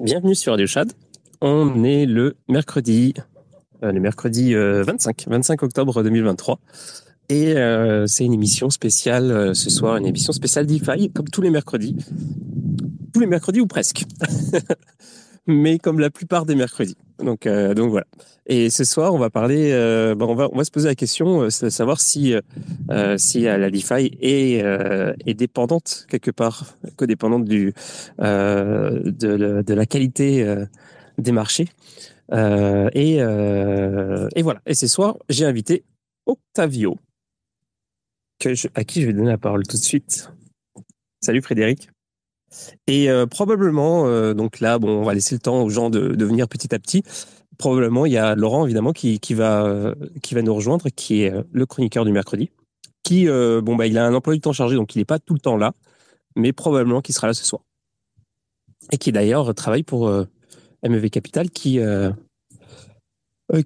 Bienvenue sur Radio Chad. On est le mercredi, euh, le mercredi euh, 25, 25 octobre 2023. Et euh, c'est une émission spéciale ce soir, une émission spéciale DeFi, comme tous les mercredis. Tous les mercredis ou presque. Mais comme la plupart des mercredis. Donc, euh, donc voilà. Et ce soir, on va parler, euh, bon, on, va, on va se poser la question, euh, de savoir si, euh, si euh, la DeFi est, euh, est dépendante quelque part, codépendante du, euh, de, de la qualité euh, des marchés. Euh, et, euh, et voilà. Et ce soir, j'ai invité Octavio, que je- à qui je vais donner la parole tout de suite. Salut Frédéric. Et euh, probablement, euh, donc là, bon, on va laisser le temps aux gens de, venir petit à petit. Probablement, il y a Laurent évidemment qui, va euh, qui va nous rejoindre, qui est le chroniqueur du mercredi, qui bon bah il a un emploi du temps chargé, donc il n'est pas tout le temps là, mais probablement qu'il sera là ce soir. Et qui d'ailleurs travaille pour MEV Capital, qui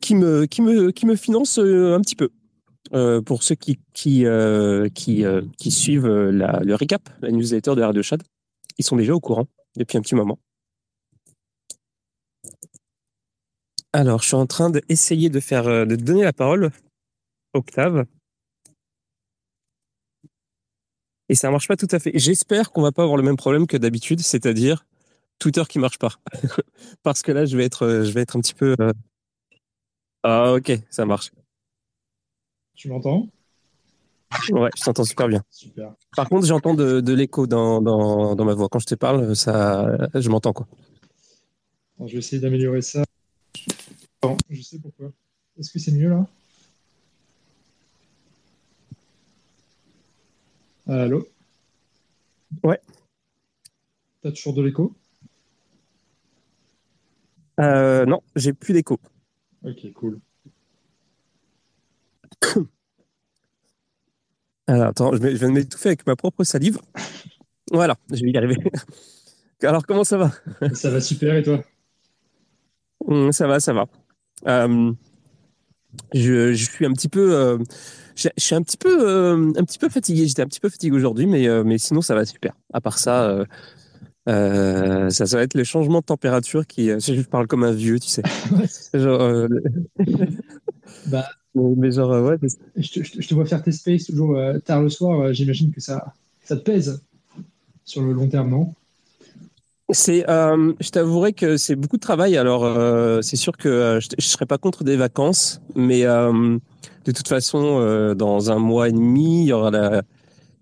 qui me qui me qui me finance un petit peu. Pour ceux qui qui qui, qui suivent le recap, la newsletter de Radio Chad, ils sont déjà au courant depuis un petit moment. Alors, je suis en train d'essayer de faire, euh, de donner la parole à Octave. Et ça marche pas tout à fait. J'espère qu'on va pas avoir le même problème que d'habitude, c'est-à-dire Twitter qui marche pas. Parce que là, je vais être, euh, je vais être un petit peu. euh, Ah, ok, ça marche. Tu m'entends? Ouais, je t'entends super bien. Super. Par contre, j'entends de, de l'écho dans, dans, dans ma voix. Quand je te parle, ça, je m'entends quoi. Alors, je vais essayer d'améliorer ça. Je sais pourquoi. Est-ce que c'est mieux là? Allô? Ouais. T'as toujours de l'écho? Euh, non, j'ai plus d'écho. Ok, cool. Alors, attends, je je vais m'étouffer avec ma propre salive. Voilà, je vais y arriver. Alors, comment ça va? Ça va super et toi? Hum, Ça va, ça va. Euh, je, je suis un petit peu, euh, je, je suis un petit peu, euh, un petit peu fatigué. J'étais un petit peu fatigué aujourd'hui, mais, euh, mais sinon ça va super. À part ça, euh, ça, ça va être le changement de température qui. euh, je parle comme un vieux, tu sais. Genre, euh, Bah, mais genre, euh, ouais. je te, je vois faire tes spaces toujours tard le soir. J'imagine que ça, ça te pèse sur le long terme, non? C'est, euh, je t'avouerai que c'est beaucoup de travail. Alors, euh, c'est sûr que euh, je, je serais pas contre des vacances, mais de toute façon, dans un mois et demi, il y aura la,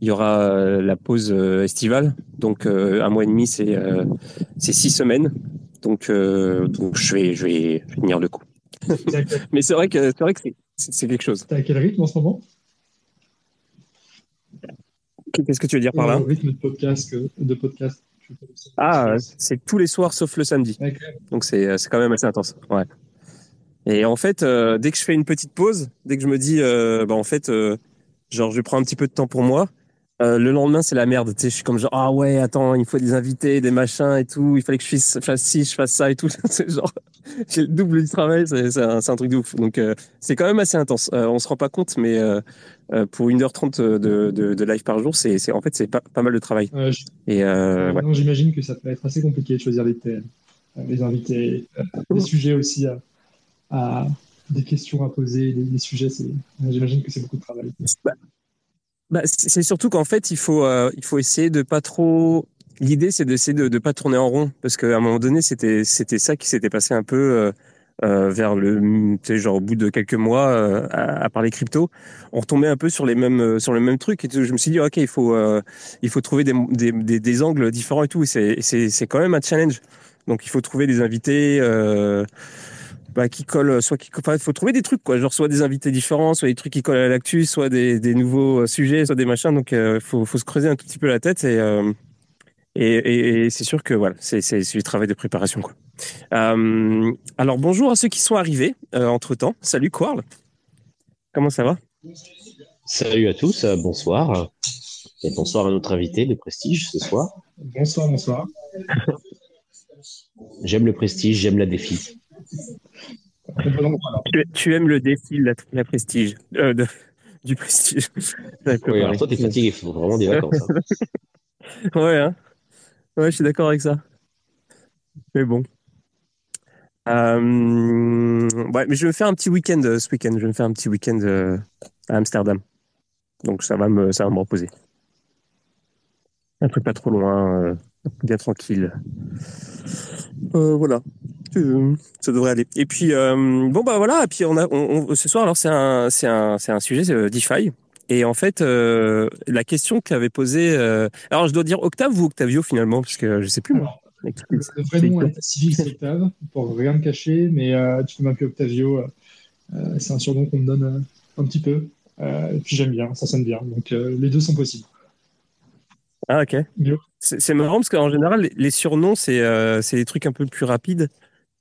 il y aura euh, la pause euh, estivale. Donc, euh, un mois et demi, c'est c'est six semaines. Donc, donc je vais, je vais, tenir le coup. Mais c'est vrai que c'est vrai que c'est- quelque chose. t'es à quel rythme en ce moment? Qu'est-ce que tu veux dire par là? Au rythme de podcast. de podcast. Ah, c'est tous les soirs sauf le samedi. Ok. Donc c'est c'est quand même assez intense. Ouais. Et en fait, euh, dès que je fais une petite pause, dès que je me dis, euh, bah en fait, euh, genre je prends un petit peu de temps pour moi, euh, le lendemain c'est la merde. Tu sais, je suis comme genre ah ouais, attends, il faut des invités, des machins et tout. Il fallait que je fasse, ci, je fasse ça et tout. c'est genre j'ai le double du travail. C'est un, truc de ouf. Donc euh, c'est quand même assez intense. Euh, on se rend pas compte, mais euh, pour 1h30 de, de, de live par jour, c'est en fait c'est pas, pas mal de travail. Et ouais. non, J'imagine que ça peut être assez compliqué de choisir les thèmes, les invités, les sujets aussi à, à- des questions à poser, les, les sujets. J'imagine que c'est beaucoup de travail. Bah, c'est surtout qu'en fait, il faut, euh, il faut essayer de pas trop. L'idée, c'est d'essayer de ne pas tourner en rond, parce qu'à un moment donné, c'était, c'était ça qui s'était passé un peu euh, euh, vers le, genre au bout de quelques mois euh, à, à parler crypto, on retombait un peu sur les mêmes, euh, sur le même truc. Et je me suis dit, ok, il faut, euh, il faut trouver des, des, des, angles différents et tout. C'est, c'est quand même un challenge. Donc, il faut trouver des invités. Euh, bah, qui collent, soit qui, enfin, il faut trouver des trucs, quoi. Genre, soit des invités différents, soit des trucs qui collent à l'actu, soit des, des nouveaux euh, sujets, soit des machins. Donc, euh, faut, faut se creuser un tout petit peu la tête et, euh, et, et, et c'est sûr que voilà, c'est, c'est, c'est du travail de préparation, quoi. Euh, alors, bonjour à ceux qui sont arrivés euh, entre temps. Salut, Quarl. Comment ça va? Salut à tous, euh, bonsoir. Et bonsoir à notre invité de prestige ce soir. Bonsoir, bonsoir. J'aime le prestige, j'aime la défi. Au bon endroit, alors. Tu, tu aimes le défi, la, la prestige, euh, de- du prestige. Oui, alors toi, t'es fatigué, il faut vraiment des vacances. hein. Ouais, hein. Ouais, je suis d'accord avec ça. Mais bon. Euh, ouais, mais je vais me faire un petit week-end euh, ce week-end. Je vais me faire un petit week-end euh, à Amsterdam. Donc ça va me, ça va me reposer. Un truc pas trop loin, euh, bien tranquille. Euh, voilà. Ça devrait aller. Et puis euh, bon bah voilà. Et puis on a, on, on- ce soir alors c'est un, c'est un, c'est un sujet euh, DeFi. Et en fait, euh, la question qu'avait posée, euh, alors je dois dire Octave ou Octavio finalement, parce que je sais plus moi. Le, le vrai nom à civil, c'est Octave, pour rien me cacher, mais euh, tu peux m'appeler Octavio. c'est un surnom qu'on me donne un petit peu. Et puis j'aime bien, ça sonne bien. Donc les deux sont possibles. Ah ok. C'est c'est marrant parce qu'en général, les, surnoms, c'est c'est des trucs un peu plus rapides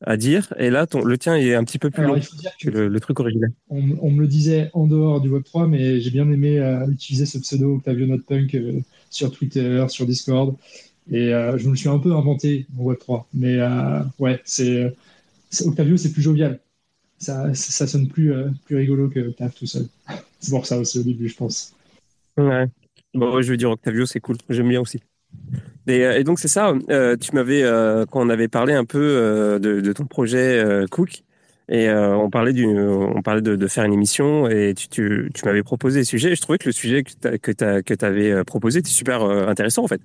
à dire. Et là, ton, le tien est un petit peu plus Alors long il faut dire que que le, le truc original. on, on me le disait en dehors du Web3, mais j'ai bien aimé euh, utiliser ce pseudo Octavio Notepunk euh, sur Twitter, sur Discord. Et euh, je me le suis un peu inventé en Web3. Mais euh, ouais, c'est Octavio, c'est plus jovial. Ça, ça sonne plus, plus rigolo que Octave tout seul. C'est pour ça aussi au début, je pense. Ouais. Bon, je veux dire Octavio, c'est cool. J'aime bien aussi. Et, euh, et donc c'est ça. euh, tu m'avais euh, quand on avait parlé un peu euh, de, de ton projet euh, Cook et euh, on parlait du, on parlait de, de faire une émission et tu, tu, tu m'avais proposé des sujets. Et je trouvais que le sujet que t'as, que euh, proposé était super intéressant en fait.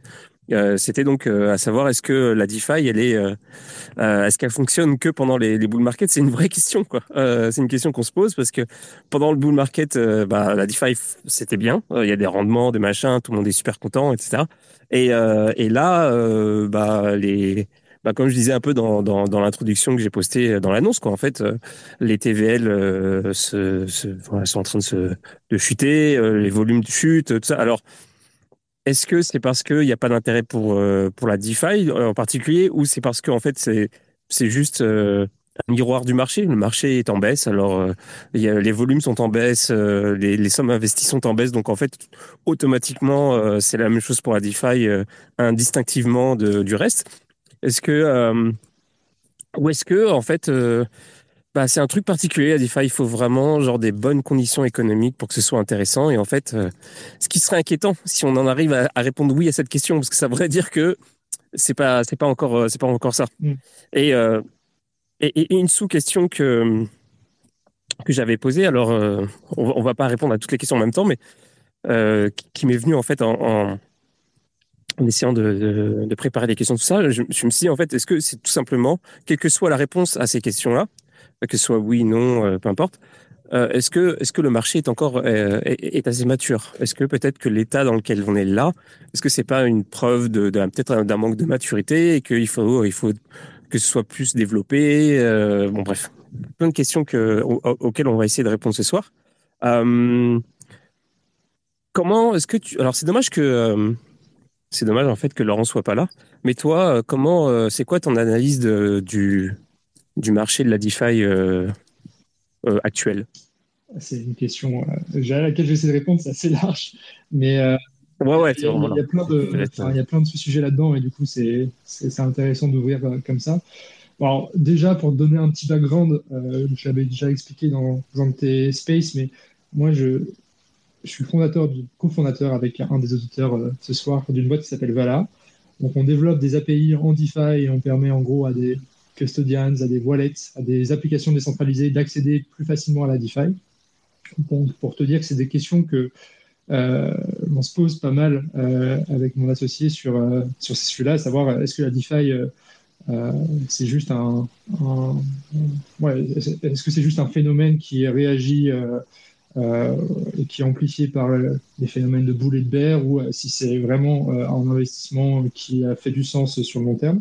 Euh, c'était donc euh, à savoir est-ce que la DeFi elle est euh, est-ce qu'elle fonctionne que pendant les, les bull markets? C'est une vraie question, quoi. C'est une question qu'on se pose parce que pendant le bull market, bah, la DeFi, c'était bien. Il y a des rendements, des machins, tout le monde est super content, etc. Et, et là, bah, les, bah, comme je disais un peu dans, dans, l'introduction que j'ai postée dans l'annonce, quoi. En fait, les TVL se, sont en train de se de chuter, les volumes chutent, tout ça. Alors est-ce que c'est parce qu'il n'y a pas d'intérêt pour, euh, pour la DeFi en particulier ou c'est parce qu'en fait c'est juste euh, un miroir du marché? Le marché est en baisse, alors euh, les volumes sont en baisse, euh, les, les sommes investies sont en baisse, donc en fait automatiquement euh, c'est la même chose pour la DeFi euh, indistinctivement de, du reste. Est-ce que euh, ou est-ce que en fait euh, bah, c'est un truc particulier, la DeFi. Il faut vraiment genre des bonnes conditions économiques pour que ce soit intéressant. Et en fait, euh, ce qui serait inquiétant si on en arrive à, à répondre oui à cette question, parce que ça voudrait dire que c'est pas c'est pas encore euh, c'est pas encore ça. Mm. Et, euh, et, et une sous-question que que j'avais posée. Alors, euh, on, va- on va pas répondre à toutes les questions en même temps, mais qui, qui m'est venue en fait en, en, en essayant de, de, de préparer les questions tout ça. Je, je me suis dit en fait, est-ce que c'est tout simplement, quelle que soit la réponse à ces questions-là, que ce soit oui, non, euh, peu importe. Euh, est-ce que est-ce que le marché est encore euh, est, est assez mature? Est-ce que peut-être que l'état dans lequel on est là, est-ce que c'est pas une preuve de, peut-être d'un manque de maturité et qu'il faut il faut que ce soit plus développé Bon bref, plein de questions que, au- auxquelles on va essayer de répondre ce soir. Comment est-ce que tu alors c'est dommage que euh, c'est dommage en fait que Laurent soit pas là. Mais toi, comment c'est quoi ton analyse du du marché de la DeFi euh, euh, actuel C'est une question euh, à laquelle j'essaie de répondre, c'est assez large. Mais Ouais, ouais, il y, a- il y a plein de, enfin, il y a plein de sujets là-dedans et du coup, c'est intéressant d'ouvrir comme ça. Alors, déjà, pour te donner un petit background, euh, je l'avais déjà expliqué dans un de tes spaces, mais moi, je, je suis fondateur, cofondateur avec un des auditeurs euh, ce soir d'une boîte qui s'appelle Vala. Donc, on développe des API en DeFi et on permet en gros à des à des wallets, à des applications décentralisées d'accéder plus facilement à la DeFi. Donc, pour te dire que c'est des questions que euh, on se pose pas mal euh, avec mon associé sur, euh, sur ces sujets-là, à savoir est-ce que la DeFi euh, euh, c'est juste un, un- ouais, est-ce que c'est juste un phénomène qui réagit et qui est amplifié par les phénomènes de boule et de bear ou si c'est vraiment un investissement qui a fait du sens sur le long terme.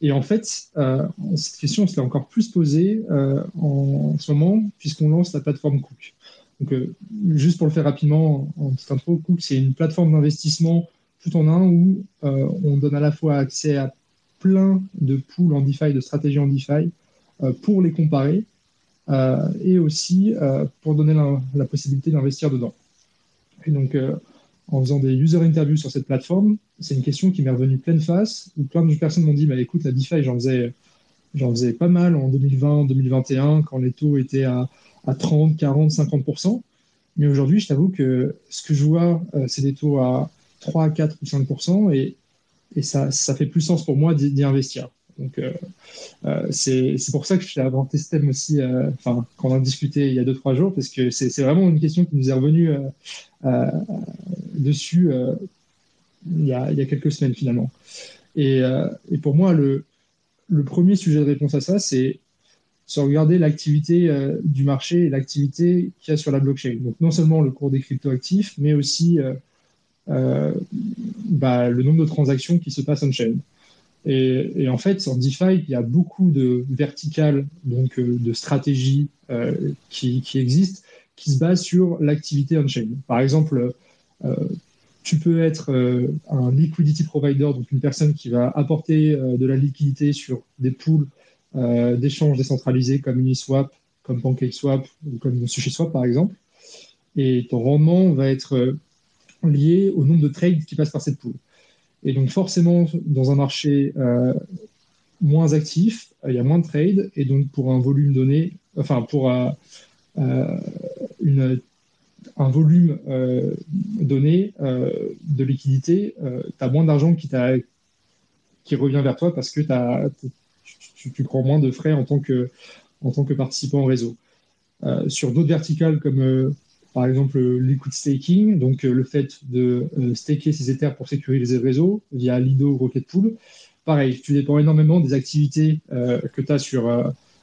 Et en fait, euh, cette question, on se encore plus posée euh, en, ce moment puisqu'on lance la plateforme Cook. Donc, euh, juste pour le faire rapidement en, en petite intro, Cook, c'est une plateforme d'investissement tout en un où on donne à la fois accès à plein de pools en DeFi, de stratégies en DeFi pour les comparer et aussi pour donner la, la possibilité d'investir dedans. Et donc, en faisant des user interviews sur cette plateforme, c'est une question qui m'est revenue pleine face où plein de personnes m'ont dit écoute, la DeFi, j'en faisais, j'en faisais pas mal en 2020, 2021, quand les taux étaient à, à 30, 40, 50%. Mais aujourd'hui, je t'avoue que ce que je vois, euh, c'est des taux à 3, 4 ou 5%, et, ça, ça fait plus sens pour moi d'y investir. Donc, c'est pour ça que je suis inventé ce thème aussi, enfin, quand on a discuté il y a deux, trois jours, parce que c'est vraiment une question qui nous est revenue dessus il y, a, il, y a, quelques semaines finalement. Et, et pour moi, le, premier sujet de réponse à ça, c'est se regarder l'activité euh, du marché et l'activité qu'il y a sur la blockchain. Donc non seulement le cours des cryptoactifs, mais aussi euh, euh, bah, le nombre de transactions qui se passent on-chain. Et, en fait, en DeFi, il y a beaucoup de verticales, donc de stratégies qui, qui, existent, qui se basent sur l'activité on-chain. Par exemple, tu peux être un liquidity provider, donc une personne qui va apporter de la liquidité sur des pools euh, d'échanges décentralisés comme Uniswap, comme PancakeSwap ou comme SushiSwap par exemple. Et ton rendement va être euh, lié au nombre de trades qui passent par cette pool. Et donc forcément, dans un marché euh, moins actif, il y a moins de trades, et donc pour un volume donné, enfin pour une, un volume donné de liquidité, tu as moins d'argent qui, qui revient vers toi parce que tu as, tu, prends moins de frais en tant que, en tant que participant au réseau. Euh, sur d'autres verticales comme euh, par exemple liquid staking, donc euh, le fait de staker ses Ethers pour sécuriser le réseau via Lido ou Rocket Pool. Pareil, tu dépends énormément des activités que tu as sur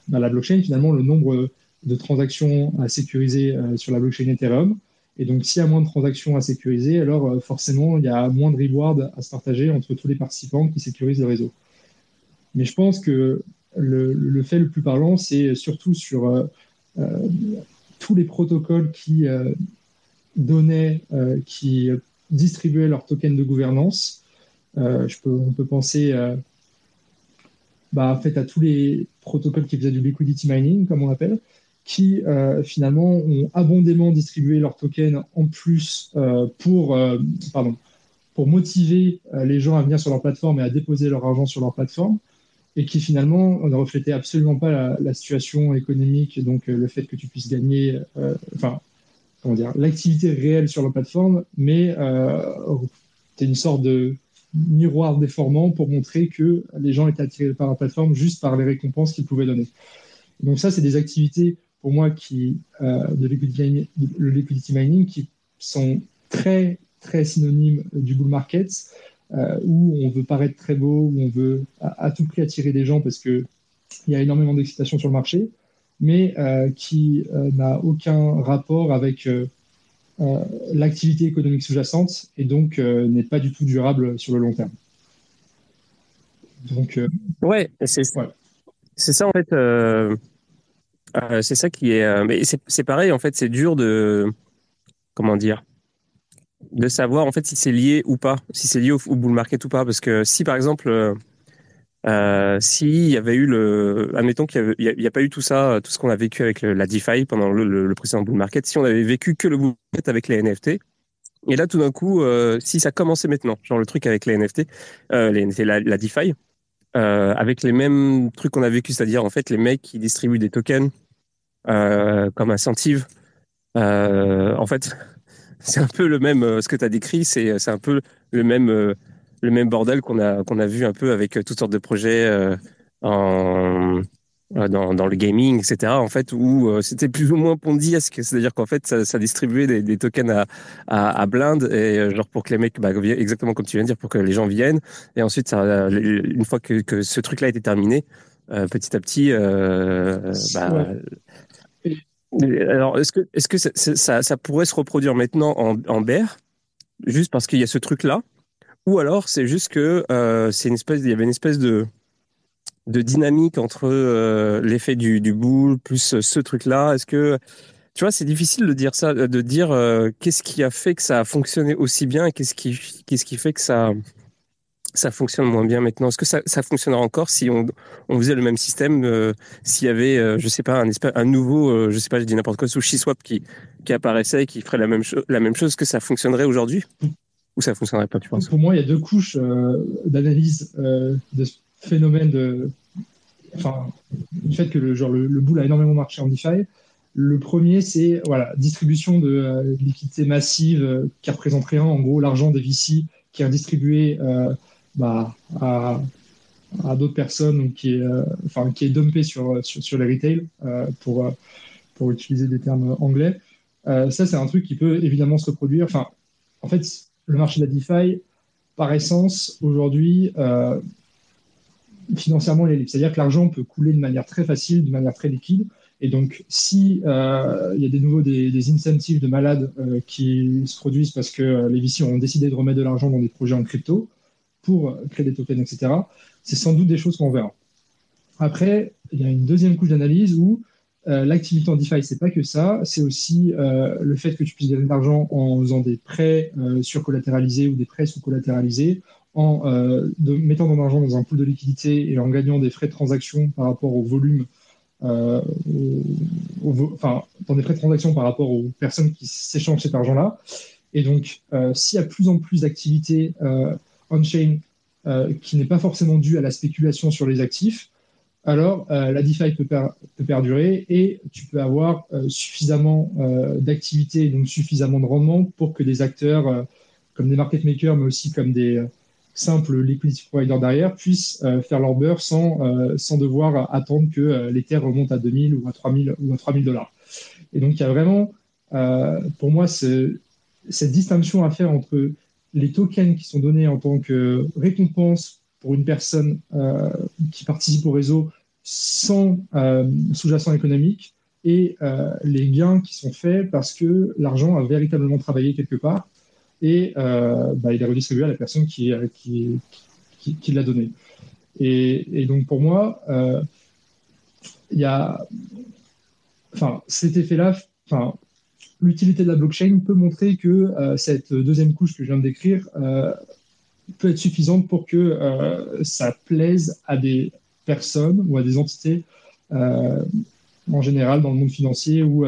bah, la blockchain, finalement, le nombre de transactions à sécuriser sur la blockchain Ethereum. Et donc, s'il y a moins de transactions à sécuriser, alors forcément, il y a moins de reward à se partager entre tous les participants qui sécurisent le réseau. Mais je pense que le, fait le plus parlant, c'est surtout sur euh, euh, tous les protocoles qui euh, donnaient, qui distribuaient leurs tokens de gouvernance. on peut penser bah, en fait, à tous les protocoles qui faisaient du liquidity mining, comme on appelle, qui finalement ont abondamment distribué leurs tokens en plus pour, pardon, pour motiver les gens à venir sur leur plateforme et à déposer leur argent sur leur plateforme et qui finalement ne reflétait absolument pas la, situation économique, donc euh, le fait que tu puisses gagner, euh, enfin, comment dire, l'activité réelle sur la plateforme, mais euh, c'est une sorte de miroir déformant pour montrer que les gens étaient attirés par la plateforme juste par les récompenses qu'ils pouvaient donner. Donc ça, c'est des activités pour moi qui de liquidity, le liquidity mining qui sont très très synonymes du bull market euh, où on veut paraître très beau, où on veut à, tout prix attirer des gens parce qu'il y a énormément d'excitation sur le marché, mais euh, qui euh, n'a aucun rapport avec l'activité économique sous-jacente et donc n'est pas du tout durable sur le long terme. Donc, ouais, c'est c'est ça en fait. C'est ça qui est. mais c'est pareil en fait. C'est dur de comment dire de savoir en fait si c'est lié ou pas, si c'est lié au, bull market ou pas. Parce que si par exemple, euh, euh s'il y avait eu le, admettons qu'il n'y a, a, pas eu tout ça, tout ce qu'on a vécu avec la DeFi pendant le, précédent bull market, si on avait vécu que le bull market avec les NFT, et là tout d'un coup, euh, si ça commençait maintenant, genre le truc avec les NFT, euh, les NFT, la, la DeFi, euh, avec les mêmes trucs qu'on a vécu, c'est-à-dire en fait les mecs qui distribuent des tokens comme incentive, en fait c'est un peu le même, euh, ce que tu as décrit, c'est, un peu le même, euh, le même bordel qu'on a, qu'on a vu un peu avec euh, toutes sortes de projets en, dans, le gaming, etc. En fait, où c'était plus ou moins pondiesque, c'est-à-dire qu'en fait, ça, distribuait des, tokens à, à, à blinde et genre pour que les mecs, bah, exactement comme tu viens de dire, pour que les gens viennent. Et ensuite, ça, une fois que, que ce truc-là était terminé, petit à petit, euh, bah, alors, est-ce que, ça, pourrait se reproduire maintenant en, en bear, juste parce qu'il y a ce truc-là, ou alors c'est juste que euh, une espèce, il y avait une espèce de dynamique entre euh, l'effet du, du boule plus ce truc-là. Est-ce que tu vois, c'est difficile de dire ça, de dire euh, qu'est-ce qui a fait que ça a fonctionné aussi bien et qu'est-ce qui, qu'est-ce qui fait que ça ça fonctionne moins bien maintenant. Est-ce que ça, ça fonctionnera encore si on, faisait le même système, euh, s'il y avait, euh, je sais pas, un, nouveau, euh, je sais pas, je dis n'importe quoi, SushiSwap qui, qui apparaissait et qui ferait la même, chose que ça fonctionnerait aujourd'hui Ou ça fonctionnerait pas, tu penses? Pour moi, il y a deux couches d'analyse de ce phénomène de. Enfin, du fait que le, genre, le, boule a énormément marché en DeFi. Le premier, c'est voilà, distribution de liquidité massive qui représente rien, en gros, l'argent des VC qui est distribué bah, à, d'autres personnes qui est, enfin, qui est dumpé sur, sur, sur les retail pour, pour utiliser des termes anglais. ça, c'est un truc qui peut évidemment se reproduire. Enfin, en fait, le marché de la DeFi, par essence, aujourd'hui, financièrement, il est libre. C'est-à-dire que l'argent peut couler de manière très facile, de manière très liquide. Et donc, si euh, il y a des nouveaux des, incentives de malades euh, qui se produisent parce que euh, les VC ont décidé de remettre de l'argent dans des projets en crypto pour créer des tokens, etc., c'est sans doute des choses qu'on verra. Après, il y a une deuxième couche d'analyse où l'activité en DeFi, c'est pas que ça, c'est aussi le fait que tu puisses gagner de l'argent en faisant des prêts surcollatéralisés ou des prêts sous-collatéralisés, en mettant ton argent dans un pool de liquidité et en gagnant des frais de transaction par rapport au volume euh, enfin, des frais de transaction par rapport aux personnes qui s'échangent cet argent-là. Et donc, euh, s'il y a plus en plus d'activités euh, on-chain qui n'est pas forcément due à la spéculation sur les actifs, alors la DeFi peut, perdurer et tu peux avoir suffisamment d'activités, donc suffisamment de rendement pour que des acteurs comme des market makers, mais aussi comme des simple liquidity provider derrière puissent euh, faire leur beurre sans, euh, sans devoir attendre que euh, les terres remontent à 2000 ou à 3000 ou à 3000 dollars. Et donc, il y a vraiment, pour moi, cette distinction à faire entre les tokens qui sont donnés en tant que récompense pour une personne qui participe au réseau sans sous-jacent économique et les gains qui sont faits parce que l'argent a véritablement travaillé quelque part et euh, bah, il est redistribué à la personne qui, euh, l'a donné. Et, donc pour moi, euh, il y a, enfin, cet effet-là, enfin, l'utilité de la blockchain peut montrer que cette deuxième couche que je viens de décrire peut être suffisante pour que ça plaise à des personnes ou à des entités en général dans le monde financier ou,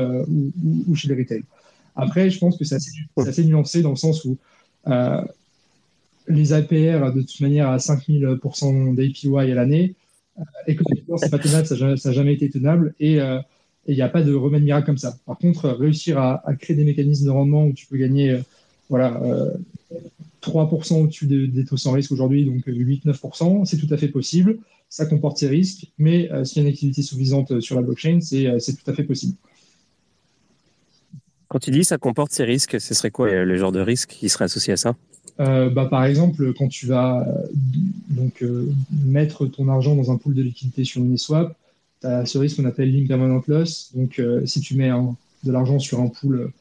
chez les retail. Après, je pense que c'est assez, nuancé dans le sens où euh, les APR, de toute manière, à 5000% d'APY à l'année, euh, économiquement, c'est pas tenable, ça n'a jamais été tenable euh, et il n'y a pas de remède miracle comme ça. Par contre, réussir à, créer des mécanismes de rendement où tu peux gagner voilà, 3% au-dessus des taux sans risque aujourd'hui, donc 8-9%, c'est tout à fait possible. Ça comporte ses risques, mais s'il y a une activité suffisante sur la blockchain, c'est tout à fait possible. Quand tu dis ça comporte ces risques, ce serait quoi le genre de risque qui serait associé à ça? Euh, bah, Par exemple, quand tu vas euh, donc, euh, mettre ton argent dans un pool de liquidité sur Uniswap, tu as ce risque qu'on appelle l'impermanent loss. Donc, si tu mets de l'argent sur un pool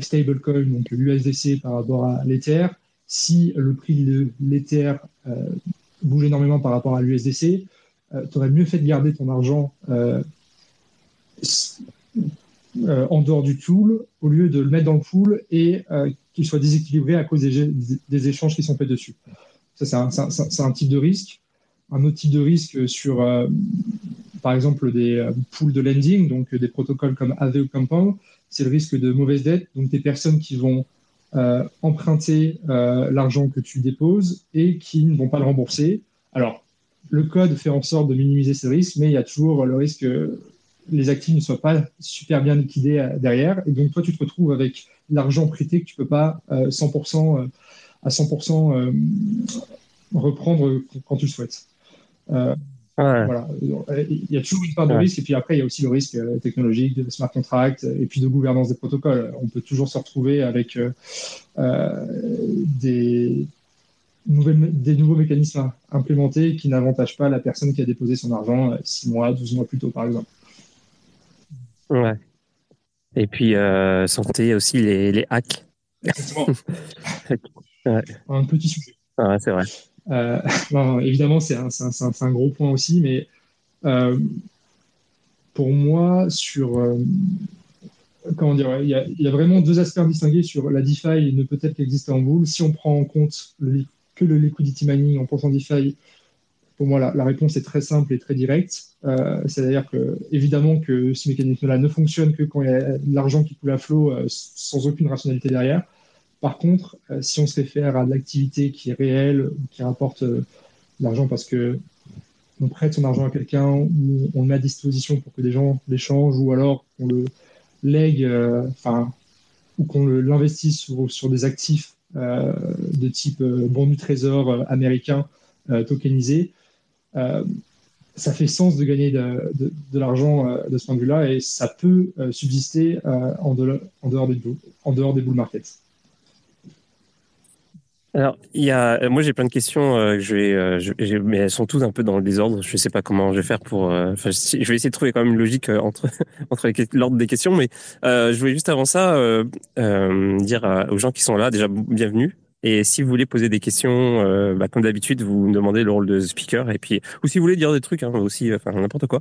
stablecoin, donc l'USDC par rapport à l'Ether, si le prix de l'Ether bouge énormément par rapport à l'USDC, tu aurais mieux fait de garder ton argent euh, en dehors du tool au lieu de le mettre dans le pool et euh, qu'il soit déséquilibré à cause des, échanges qui sont faits dessus. Ça, c'est un, type de risque. Un autre type de risque sur, euh, par exemple, des pools de lending, donc des protocoles comme Aave ou Compound, c'est le risque de mauvaise dette, donc des personnes qui vont emprunter l'argent que tu déposes et qui ne vont pas le rembourser. Alors, le code fait en sorte de minimiser ces risques, mais il y a toujours le risque les actifs ne soient pas super bien liquidés euh, derrière. Et donc, toi, tu te retrouves avec l'argent prêté que tu ne peux pas 100%, euh, euh, à 100% reprendre quand tu le souhaites. Voilà. Il y a toujours une part de risque, et puis après, il y a aussi le risque technologique, de smart contract, et puis de gouvernance des protocoles. On peut toujours se retrouver avec des, nouvelles, des nouveaux mécanismes implémentés qui n'avantagent pas la personne qui a déposé son argent 6 mois, 12 mois plus tôt, par exemple. Ouais. Et puis, euh, sans compter aussi les, les hacks. Un petit sujet. Ouais, c'est vrai. Évidemment, c'est un, gros point aussi, mais euh, pour moi, sur. Euh, comment dire Il y, a, vraiment deux aspects distingués sur la DeFi ne peut être qu'exister en boule. Si on prend en compte que le liquidity mining en pensant DeFi, pour moi, la, réponse est très simple et très directe. Euh, c'est-à-dire que, évidemment, que ce mécanisme-là ne fonctionne que quand il y a de l'argent qui coule à flot sans aucune rationalité derrière. Par contre, euh, si on se réfère à de l'activité qui est réelle, qui rapporte de l'argent parce que on prête son argent à quelqu'un ou on le met à disposition pour que des gens l'échangent ou alors on le lègue, enfin, ou qu'on l'investisse sur, des actifs de type bon du trésor américain tokenisé, ça fait sens de gagner de, de, l'argent de ce point de vue-là et ça peut subsister en, en, dehors des, en dehors des bull markets. Alors, il y a, moi j'ai plein de questions, euh, je vais, euh, mais elles sont toutes un peu dans le désordre. Je sais pas comment je vais faire pour. Euh, je vais essayer de trouver quand même une logique entre entre l'ordre des questions, mais je voulais juste avant ça dire aux gens qui sont là déjà bienvenue. Et si vous voulez poser des questions, euh, bah, comme d'habitude, vous me demandez le rôle de speaker. Et puis, ou si vous voulez dire des trucs, hein, aussi, enfin n'importe quoi.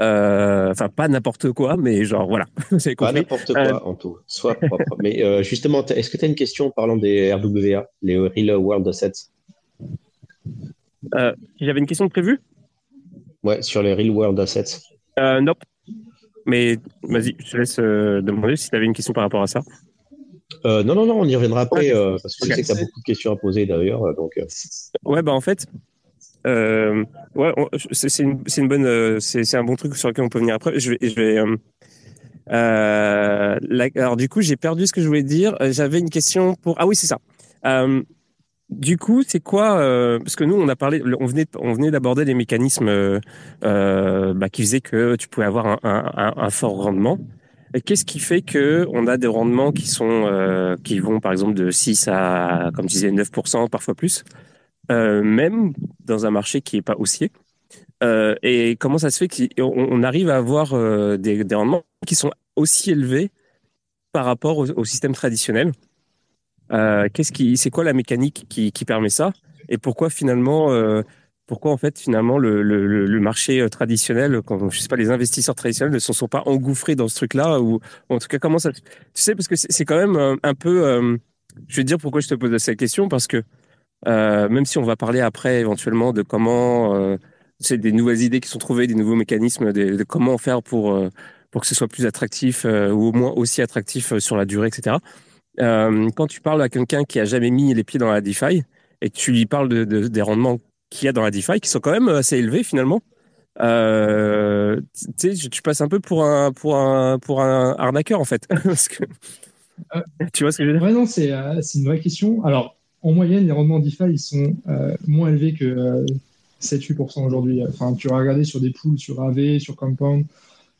Euh, enfin, pas n'importe quoi, mais genre voilà. pas n'importe quoi euh, en tout, soit propre. mais justement, est-ce que tu as une question parlant des RWA, les Real World Assets? J'avais une question prévue? Ouais, sur les Real World Assets. non. Mais vas-y, je te laisse demander si tu avais une question par rapport à ça. Euh, non, non, non, on y reviendra après, euh, parce que je sais que tu as beaucoup de questions à poser d'ailleurs. Euh, donc, Ouais, bah en fait, ouais, c'est une, une, bonne, c'est un bon truc sur lequel on peut venir après. Je vais, je vais alors du coup, j'ai perdu ce que je voulais dire. J'avais une question pour. Ah oui, c'est ça. du coup, c'est quoi Parce que nous, on a parlé, on venait, on venait d'aborder les mécanismes bah, qui faisaient que tu pouvais avoir un, un, un fort rendement. Qu'est-ce qui fait que on a des rendements qui sont euh, qui vont par exemple de 6 à comme tu disais 9% parfois plus euh, même dans un marché qui est pas haussier. Euh, et comment ça se fait qu'on on arrive à avoir des, rendements qui sont aussi élevés par rapport au, au système traditionnel? Qu'est-ce qui c'est quoi la mécanique qui, qui permet ça? Et pourquoi finalement pourquoi en fait finalement le, le, marché euh, traditionnel, quand je sais pas les investisseurs traditionnels ne se sont pas engouffrés dans ce truc-là ou, en tout cas comment ça Tu sais parce que c'est quand même euh, un peu. Euh, je vais te dire pourquoi je te pose cette question parce que même si on va parler après éventuellement de comment euh, c'est des nouvelles idées qui sont trouvées, des nouveaux mécanismes, de, comment faire pour pour que ce soit plus attractif ou au moins aussi attractif sur la durée, etc. quand tu parles à quelqu'un qui a jamais mis les pieds dans la DeFi et que tu lui parles de, de des rendements qu'il y a dans la DeFi qui sont quand même assez élevés finalement. Euh, tu sais, tu passes un peu pour un pour un pour un arnaqueur en fait, parce que euh, tu vois ce que je veux dire? Ouais, non, c'est euh, c'est une vraie question. Alors, en moyenne, les rendements DeFi ils sont euh, moins élevés que 7-8% aujourd'hui. Enfin, tu vas regarder sur des pools, sur AV, sur Compound,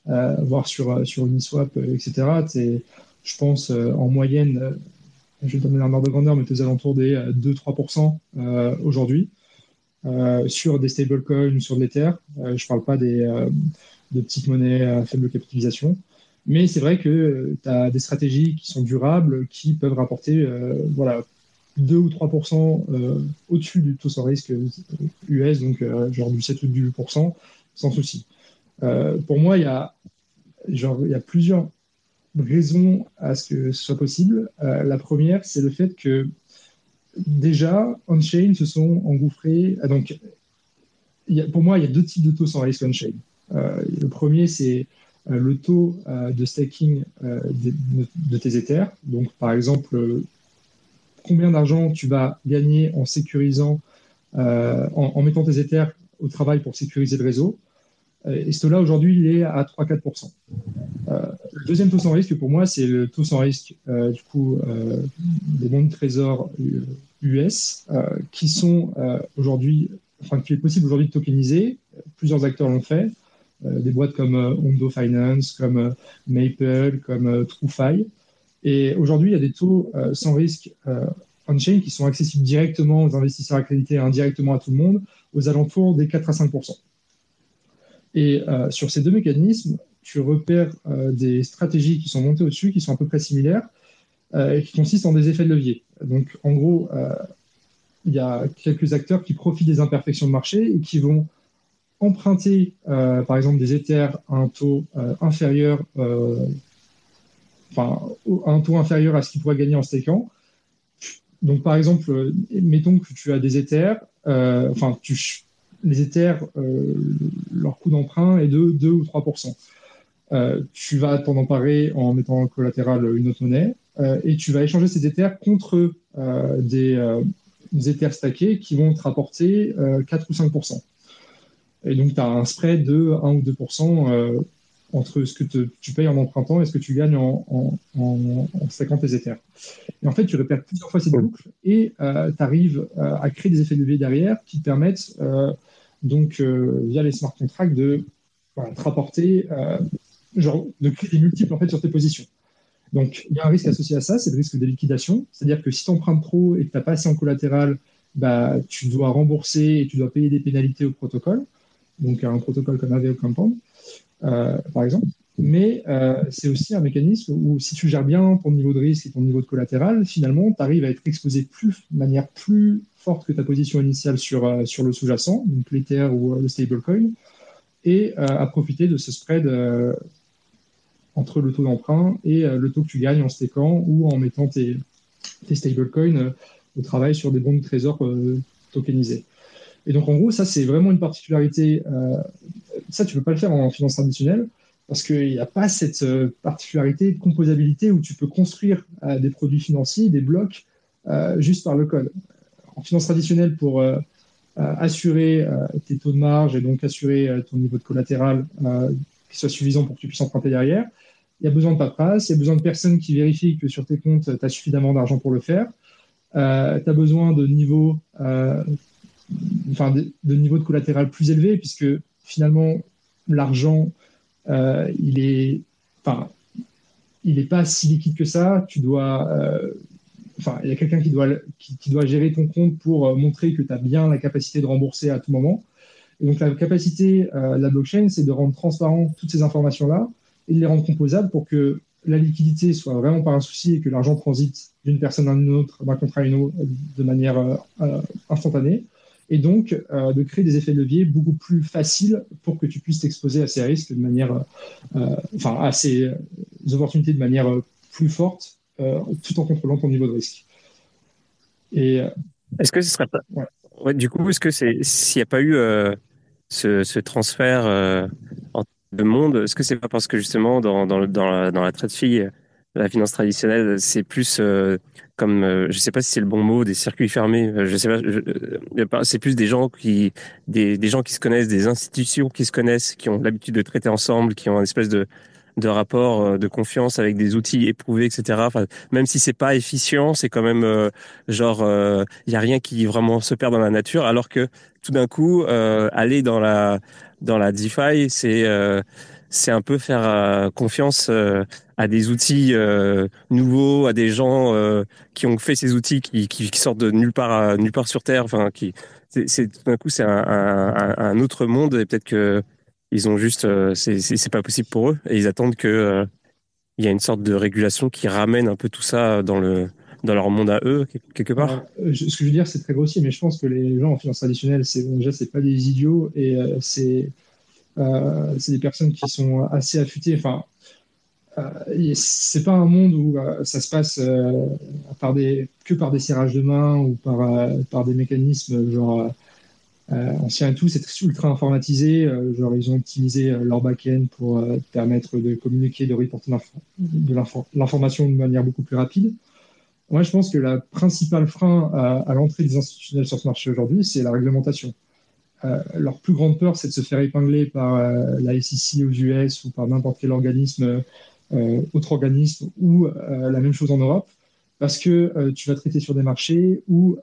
voire sur sur Uniswap, etc. Je pense en moyenne, je vais donner un ordre de grandeur, mais tu es aux alentours des 2-3% aujourd'hui. Euh, sur des stablecoins ou sur de l'Ether. Euh, je ne parle pas des, euh, de petites monnaies à faible capitalisation. Mais c'est vrai que tu as des stratégies qui sont durables, qui peuvent rapporter voilà, 2 ou 3% au-dessus du taux sans risque US, donc genre du 7 ou du 8% sans souci. pour moi, il y y a plusieurs raisons à ce que ce soit possible. la première, c'est le fait que déjà, on-chain se sont engouffrés. Ah, donc, pour moi, il y a deux types de taux sans risque on-chain. Euh, le premier, c'est euh, le taux euh, de staking de, tes Ethers. Donc, par exemple, combien d'argent tu vas gagner en sécurisant, en, mettant tes Ethers au travail pour sécuriser le réseau? Et ce taux-là, aujourd'hui, il est à 3-4%. Le deuxième taux sans risque, pour moi, c'est le taux sans risque du coup, des bons de trésor US euh, qui sont euh, aujourd'hui, enfin, qui est possible aujourd'hui de tokeniser. Plusieurs acteurs l'ont fait. Euh, des boîtes comme Ondo Finance, comme Maple, comme TrueFi. Et aujourd'hui, il y a des taux sans risque on-chain qui sont accessibles directement aux investisseurs accrédités et indirectement à tout le monde, aux alentours des 4 à 5% Et sur ces deux mécanismes, tu repères des stratégies qui sont montées au-dessus, qui sont à peu près similaires, et qui consistent en des effets de levier. Donc, en gros, euh, il y a quelques acteurs qui profitent des imperfections de marché et qui vont emprunter, euh, par exemple, des Ethers à un taux euh, inférieur, enfin, un taux inférieur à ce qu'ils pourraient gagner en stakant. Donc, par exemple, mettons que tu as des Ethers, enfin, les Ethers, leur coût d'emprunt est de 2 ou 3 tu vas t'en emparer en mettant en collatéral une autre monnaie. Euh, et tu vas échanger ces Ethers contre euh, des, euh, des Ethers stackés qui vont te rapporter 4 ou 5% Et donc, tu as un spread de 1 ou 2% entre ce que tu payes en empruntant et ce que tu gagnes en, stackant tes Ethers. Et en fait, tu répètes plusieurs fois cette boucle et tu arrives à créer des effets de levier derrière qui te permettent donc via les smart contracts, de te rapporter, genre, de créer des multiples en fait sur tes positions. Donc, il y a un risque associé à ça, c'est le risque de liquidation. C'est-à-dire que si tu empruntes trop et que tu n'as pas assez en collatéral, bah, tu dois rembourser et tu dois payer des pénalités au protocole. Donc, un protocole comme AVO Compound, euh, par exemple. Mais euh, c'est aussi un mécanisme où si tu gères bien ton niveau de risque et ton niveau de collatéral, finalement, tu arrives à être exposé plus, de manière plus forte que ta position initiale sur, euh, sur le sous-jacent, donc l'Ether ou le stablecoin, et à profiter de ce spread entre le taux d'emprunt et euh, le taux que tu gagnes en stakant ou en mettant tes, tes stablecoins euh, au travail sur des bons de trésor euh, tokenisés. Et donc, en gros, ça, c'est vraiment une particularité. ça, tu ne peux pas le faire en finance traditionnelle parce qu'il n'y a pas cette particularité de composabilité où tu peux construire des produits financiers, des blocs, juste par le code. En finance traditionnelle, pour assurer tes taux de marge et donc assurer ton niveau de collatéral qui soit suffisant pour que tu puisses emprunter derrière, il y a besoin de paperasse, il y a besoin de personnes qui vérifient que sur tes comptes, tu as suffisamment d'argent pour le faire. Euh, tu as besoin de niveau, euh, enfin, de, niveau de collatéral plus élevé, puisque finalement, l'argent, euh, il est, enfin, il n'est pas si liquide que ça. Tu dois, enfin, il y a quelqu'un qui doit, qui, doit gérer ton compte pour montrer que tu as bien la capacité de rembourser à tout moment. Et donc, la capacité de la blockchain, c'est de rendre transparent toutes ces informations-là et de les rendre composables pour que la liquidité soit vraiment pas un souci et que l'argent transite d'une personne à une autre, d'un contrat à une autre, de manière euh, euh, instantanée. Et donc, euh, de créer des effets de levier beaucoup plus faciles pour que tu puisses t'exposer à ces risques de manière, enfin, à ces opportunités de manière plus forte, tout en contrôlant ton niveau de risque. Et est-ce que ce serait pas. Ouais. Du coup, est-ce que c'est s'il n'y a pas eu ce, ce, transfert en le monde, est-ce que c'est pas parce que justement dans, dans, dans, la, dans la traite fille, la finance traditionnelle, c'est plus euh, comme, euh, je sais pas si c'est le bon mot, des circuits fermés. Euh, je sais pas, c'est plus des gens qui, des, des gens qui se connaissent, des institutions qui se connaissent, qui ont l'habitude de traiter ensemble, qui ont une espèce de de rapport de confiance avec des outils éprouvés, etc. Même si c'est pas efficient, c'est quand même genre il y a rien qui vraiment se perd dans la nature, alors que tout d'un coup aller dans la dans la DeFi, c'est euh, c'est un peu faire euh, confiance euh, à des outils nouveaux, à des gens qui ont fait ces outils qui, qui, sortent de nulle part nulle part sur Terre. Enfin, qui c'est tout d'un coup c'est un, un, un, autre monde et peut-être que ils ont juste c'est c'est pas possible pour eux et ils attendent que il y a une sorte de régulation qui ramène un peu tout ça dans le dans leur monde à eux, quelque part Ce que je veux dire, c'est très grossier, mais je pense que les gens en finance traditionnelle, c'est déjà, c'est pas des idiots et euh, c'est euh, c'est des personnes qui sont assez affûtées. Enfin, euh, c'est pas un monde où euh, ça se passe par des, que par des serrages de main ou par, par des mécanismes genre anciens et tout. C'est ultra informatisé. genre, ils ont optimisé leur back-end pour permettre de communiquer, de reporter l'information de manière beaucoup plus rapide. Moi, je pense que la principale frein à, l'entrée des institutionnels sur ce marché aujourd'hui, c'est la réglementation. Euh, leur plus grande peur, c'est de se faire épingler par euh, la SEC aux US ou par n'importe quel organisme, euh, autre organisme, ou la même chose en Europe, parce que tu vas traiter sur des marchés où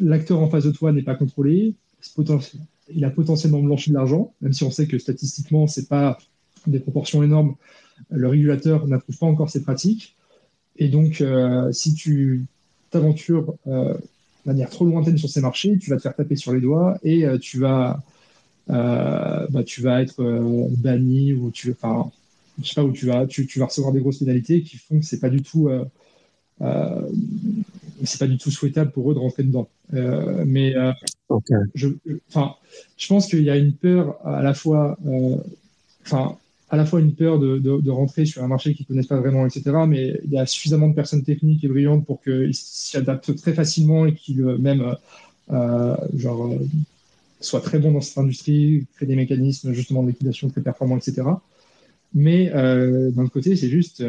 l'acteur en face de toi n'est pas contrôlé, il a potentiellement blanchi de l'argent, même si on sait que statistiquement, ce n'est pas des proportions énormes. Le régulateur n'approuve pas encore ces pratiques. Et donc, euh, si tu t'aventures euh, de manière trop lointaine sur ces marchés, tu vas te faire taper sur les doigts et euh, tu vas, bah, tu vas être banni ou tu, je sais pas où tu vas, tu, tu, vas recevoir des grosses pénalités qui font que c'est pas du tout, c'est pas du tout souhaitable pour eux de rentrer dedans. mais je, enfin, je pense qu'il y a une peur à la fois, enfin à la fois une peur de, de, rentrer sur un marché qu'ils ne connaissent pas vraiment, etc. Mais il y a suffisamment de personnes techniques et brillantes pour qu'ils s'y adaptent très facilement et qu'ils euh, même euh, genre, euh, soient très bons dans cette industrie, créent des mécanismes justement de liquidation très performants, etc. Mais euh, d'un côté, c'est juste,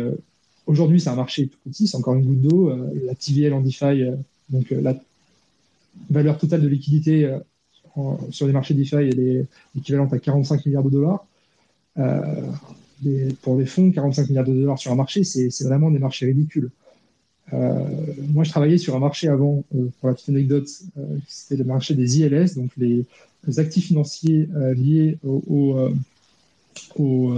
aujourd'hui, c'est un marché tout petit, c'est encore une goutte d'eau. la TVL en DeFi, donc la valeur totale de liquidité sur les marchés DeFi, elle est équivalente à 45 milliards de dollars. Euh, pour des fonds, 45 milliards de dollars sur un marché, c'est vraiment des marchés ridicules. moi, je travaillais sur un marché avant, pour la petite anecdote, c'était le marché des ILS, donc les, actifs financiers liés au, au,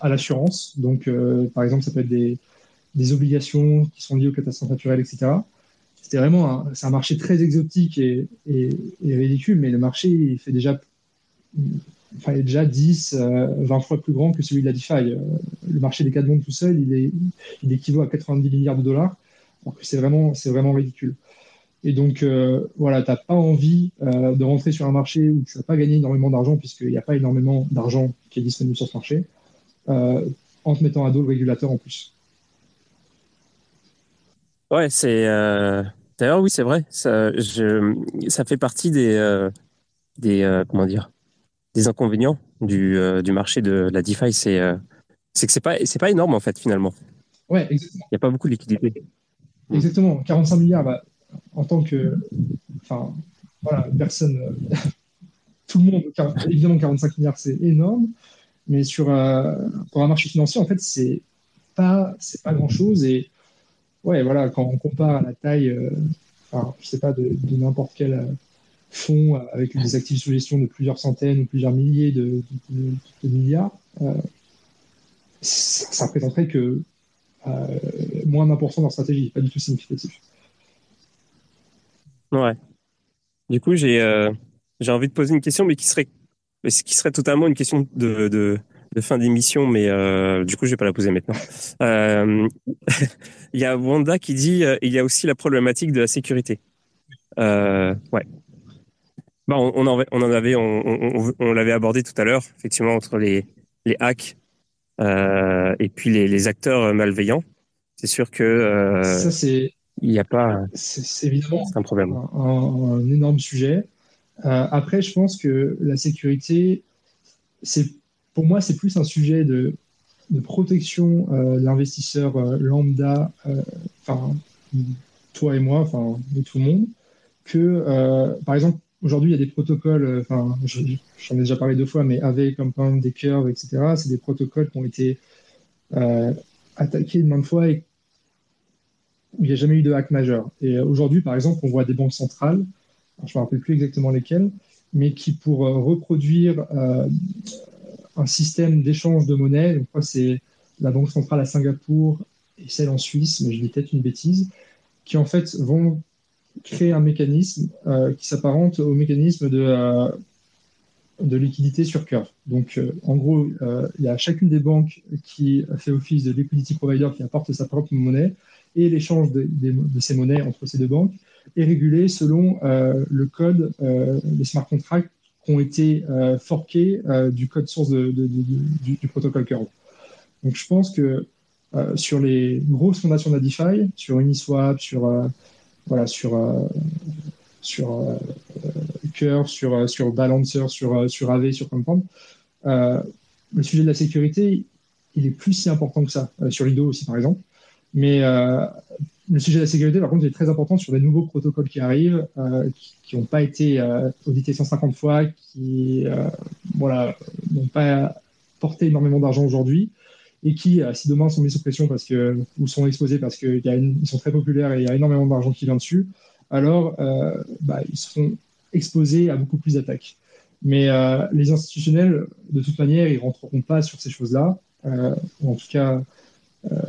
à l'assurance. Donc, par exemple, ça peut être des, obligations qui sont liées aux catastrophes naturelles, etc. C'était vraiment c'est un marché très exotique et, ridicule, mais le marché il fait déjà enfin, est déjà 10, 20 euh, fois plus grand que celui de la DeFi. Euh, le marché des 4 mondes tout seul, il, il équivaut à 90 milliards de dollars. Donc c'est vraiment, c'est vraiment ridicule. Et donc, euh, voilà, tu n'as pas envie de rentrer sur un marché où tu vas pas gagner énormément d'argent, puisqu'il n'y a pas énormément d'argent qui est disponible sur ce marché, en te mettant à dos le régulateur en plus. Ouais, c'est. D'ailleurs, oui, c'est vrai. Ça, je... ça fait partie des. des comment dire des inconvénients du, euh, du marché de la DeFi, c'est euh, c'est que c'est pas c'est pas énorme en fait finalement. Ouais, exactement. Il n'y a pas beaucoup de liquidité. Exactement. 45 milliards, bah, en tant que, enfin, voilà, personne, euh, tout le monde, évidemment 45 milliards, c'est énorme, mais sur pour un marché financier, en fait, c'est pas pas grand chose et ouais, voilà, quand on compare à la taille, enfin, je sais pas de, n'importe quel fonds avec des actifs sous gestion de plusieurs centaines ou plusieurs milliers de, milliards, euh, ça, représenterait que euh, moins d'un pour cent de leur stratégie, pas du tout significatif. Ouais. Du coup, j'ai euh, j'ai envie de poser une question, mais qui serait, qui serait totalement une question de, de, fin d'émission, mais du coup, je vais pas la poser maintenant. il y a Wanda qui dit il y a aussi la problématique de la sécurité. ouais. Bah, on, en, on en avait, on, l'avait abordé tout à l'heure, effectivement, entre les, les hacks euh, et puis les, acteurs malveillants. C'est sûr que euh, ça c'est il n'y a pas. C'est évidemment un problème, un, énorme sujet. Euh, après, je pense que la sécurité, c'est pour moi, c'est plus un sujet de, de protection de l'investisseur lambda, enfin toi et moi, enfin de tout le monde, que par exemple Aujourd'hui, il y a des protocoles, euh, enfin, j'en ai déjà parlé deux fois, mais avec Compound, des curves, etc. C'est des protocoles qui ont été euh, attaqués de maintes fois et il n'y a jamais eu de hack majeur. Et aujourd'hui, par exemple, on voit des banques centrales, je ne me rappelle plus exactement lesquelles, mais qui, pour euh, reproduire un système d'échange de monnaie, donc c'est la banque centrale à Singapour et celle en Suisse, mais je dis peut-être une bêtise, qui en fait vont créer un mécanisme euh, qui s'apparente au mécanisme de, euh, liquidité sur curve. Donc, euh, en gros, il y a chacune des banques qui fait office de liquidity provider qui apporte sa propre monnaie et l'échange de, ces monnaies entre ces deux banques est régulé selon le code, les smart contracts qui ont été forqués du code source du, protocole curve. Donc, je pense que sur les grosses fondations de la DeFi, sur Uniswap, sur voilà, sur, euh, sur euh, Curve, sur, euh, sur Balancer, sur, sur AV, sur Compound. le sujet de la sécurité, il est plus si important que ça, sur Lido aussi par exemple. Mais le sujet de la sécurité, par contre, est très important sur les nouveaux protocoles qui arrivent, qui n'ont pas été audités 150 fois, qui voilà, n'ont pas porté énormément d'argent aujourd'hui et qui, euh, si demain sont mis sous pression parce que, ou sont exposés parce qu'ils sont très populaires et il y a énormément d'argent qui vient dessus, alors euh, bah, ils seront exposés à beaucoup plus d'attaques. Mais euh, les institutionnels, de toute manière, ils ne rentreront pas sur ces choses-là. en tout cas,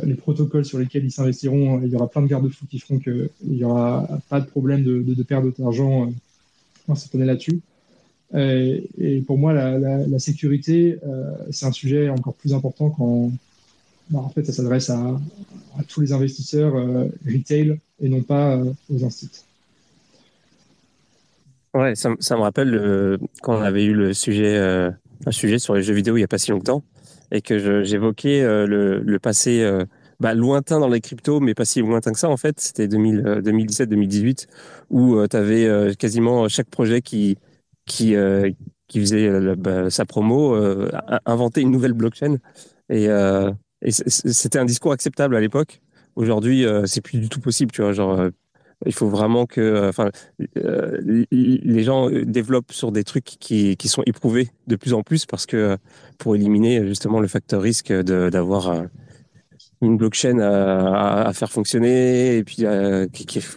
les protocoles sur lesquels ils s'investiront, il y aura plein de garde-fous qui feront qu'il n'y aura pas de problème de, de, perte d'argent on se connaît là-dessus. Et, pour moi, la, sécurité, euh, c'est un sujet encore plus important quand, bah, en fait, ça s'adresse à, tous les investisseurs euh, retail et non pas euh, aux instituts. Ouais, ça, me rappelle quand on avait eu le sujet, un sujet sur les jeux vidéo il n'y a pas si longtemps et que j'évoquais le, passé bah, lointain dans les cryptos, mais pas si lointain que ça en fait. C'était 2017-2018 où tu avais quasiment chaque projet qui, qui, euh, faisait euh, bah, sa promo, euh, inventer une nouvelle blockchain. Et, et c'était un discours acceptable à l'époque. Aujourd'hui, c'est plus du tout possible, tu vois. Genre, il faut vraiment que, enfin, les gens développent sur des trucs qui, qui sont éprouvés de plus en plus parce que pour éliminer justement le facteur risque d'avoir une blockchain à, à, faire fonctionner et puis euh,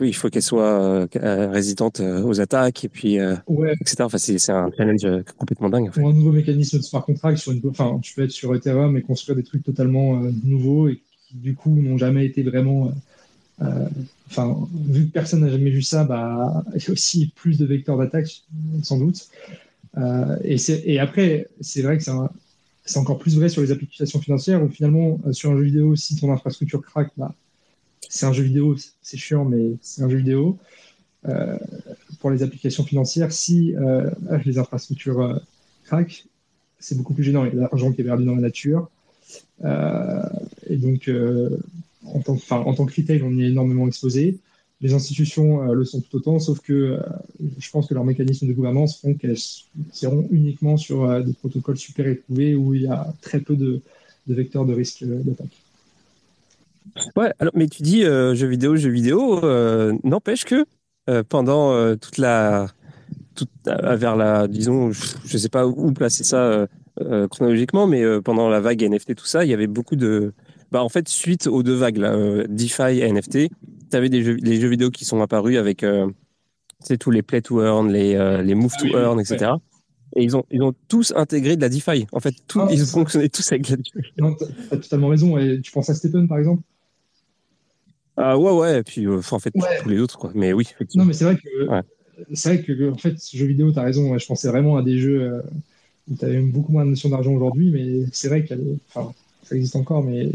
il faut qu'elle soit euh, résistante aux attaques et puis ouais. etc. Enfin, c'est un challenge complètement dingue. En un nouveau mécanisme de smart contract sur une, enfin, tu peux être sur Ethereum et construire des trucs totalement nouveaux et qui du coup n'ont jamais été vraiment enfin, vu que personne n'a jamais vu ça, bah, il y a aussi plus de vecteurs d'attaque, sans doute. Euh, et, et, après, c'est vrai que c'est encore plus vrai sur les applications financières où finalement, euh, sur un jeu vidéo, si ton infrastructure craque, bah, c'est un jeu vidéo, c'est chiant, mais c'est un jeu vidéo. Euh, pour les applications financières, si les infrastructures craquent, c'est beaucoup plus gênant. Il y a l'argent qui est perdu dans la nature. et donc, en tant, en tant que retail, on y est énormément exposé. Les institutions euh, le sont tout autant, sauf que euh, je pense que leurs mécanismes de gouvernance font qu'elles seront uniquement sur euh, des protocoles super éprouvés où il y a très peu de, vecteurs de risque d'attaque. Ouais, alors, mais tu dis jeux vidéo, jeux vidéo, n'empêche que pendant toute la. Toute, vers la. Disons, je ne sais pas où placer ça chronologiquement, mais pendant la vague NFT, tout ça, il y avait beaucoup de bah, en fait, suite aux deux vagues, là, euh, DeFi et NFT, tu avais des jeux, les jeux vidéo qui sont apparus avec euh, tous les Play to Earn, les, euh, les Move to Earn, etc. Et ils ont, ils ont tous intégré de la DeFi. En fait, tout, ah, ils fonctionnaient tous avec la DeFi. Non, tu as totalement raison. Et tu penses à Stephen, par exemple? Ah, Ouais, ouais. Et puis, en fait, tous les autres. Quoi. Mais oui, effectivement. Non, mais c'est vrai que, c'est vrai que, en fait, jeu vidéo, tu as raison. Je pensais vraiment à des jeux où tu avais beaucoup moins de notion d'argent aujourd'hui. Mais c'est vrai qu'il y a ça existe encore, mais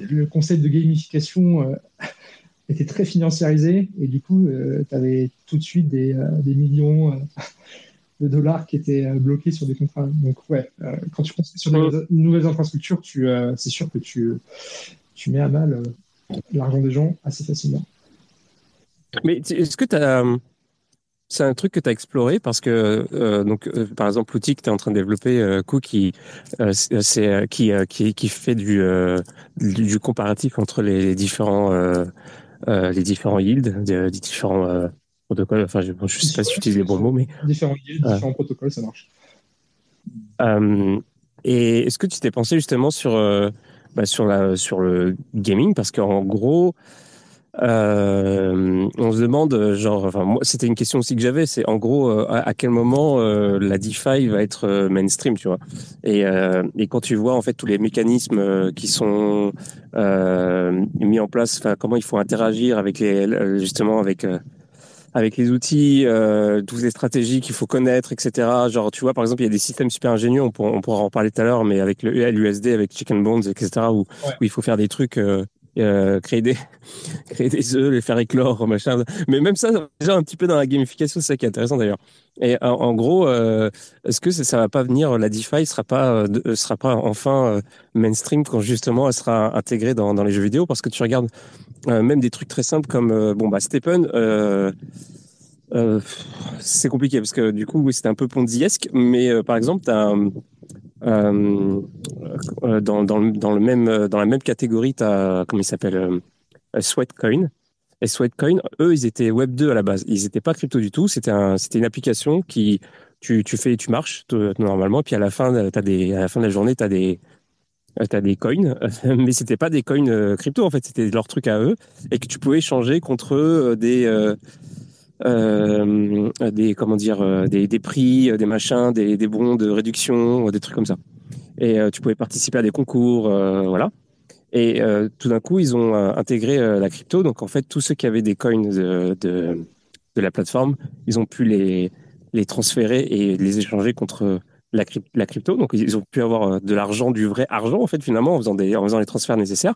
le concept de gamification euh, était très financiarisé et du coup, euh, tu avais tout de suite des, euh, des millions de dollars qui étaient bloqués sur des contrats. Donc, ouais, quand tu construis sur des nouvelles infrastructures, tu, c'est sûr que tu, tu mets à mal l'argent des gens assez facilement. Mais est-ce que tu as c'est un truc que tu as exploré parce que, euh, donc, euh, par exemple, l'outil que tu es en train de développer, euh, qui, euh, c'est, qui, qui, qui, fait du, du comparatif entre les différents, les différents yields, des, différents protocoles. Enfin, je ne sais pas si j'utilise les bons mots, mais. Différents yields, différents protocoles, ça marche. et est-ce que tu t'es pensé justement sur, bah, sur, la, sur le gaming? Parce qu'en gros, euh, on se demande, genre, enfin, moi, c'était une question aussi que j'avais, c'est en gros, euh, à, quel moment euh, la DeFi va être euh, mainstream, tu vois. Et, et, quand tu vois en fait tous les mécanismes qui sont mis en place, enfin, comment il faut interagir avec les, justement, avec avec les outils, euh, toutes les stratégies qu'il faut connaître, etc. Genre, tu vois, par exemple, il y a des systèmes super ingénieux, on, pourra, on pourra en parler tout à l'heure, mais avec le l'USD, avec Chicken Bones, etc., où, où il faut faire des trucs euh, créer des créer œufs, les faire éclore, machin. Mais même ça, déjà un petit peu dans la gamification, c'est ça qui est intéressant d'ailleurs. Et en, gros, euh, est-ce que ça, ça, va pas venir, la DeFi sera pas euh, sera pas enfin mainstream quand justement elle sera intégrée dans, les jeux vidéo? Parce que tu regardes même des trucs très simples comme bon bah Stephen. c'est compliqué parce que du coup, oui, c'était un peu ponziesque, mais par exemple, tu as euh, euh, dans, dans, le même, dans la même catégorie, tu as, comment il s'appelle, euh, Sweatcoin. Et Sweatcoin, eux, ils étaient Web 2 à la base. Ils n'étaient pas crypto du tout. C'était un, c'était une application qui, tu, fais, tu marches normalement. Puis à la fin, à la fin de la journée, tu as des, des coins, mais c'était pas des coins crypto en fait, c'était leur truc à eux et que tu pouvais échanger contre des euh, des comment dire euh, des, des, prix, euh, des machins, des, des, bons de réduction, des trucs comme ça. Et tu pouvais participer à des concours, voilà. Et tout d'un coup, ils ont intégré la crypto. Donc en fait, tous ceux qui avaient des coins de, de, la plateforme, ils ont pu les, les transférer et les échanger contre la, la, crypto. Donc, ils ont pu avoir de l'argent, du vrai argent, en fait, finalement, en faisant, des, en faisant les transferts nécessaires.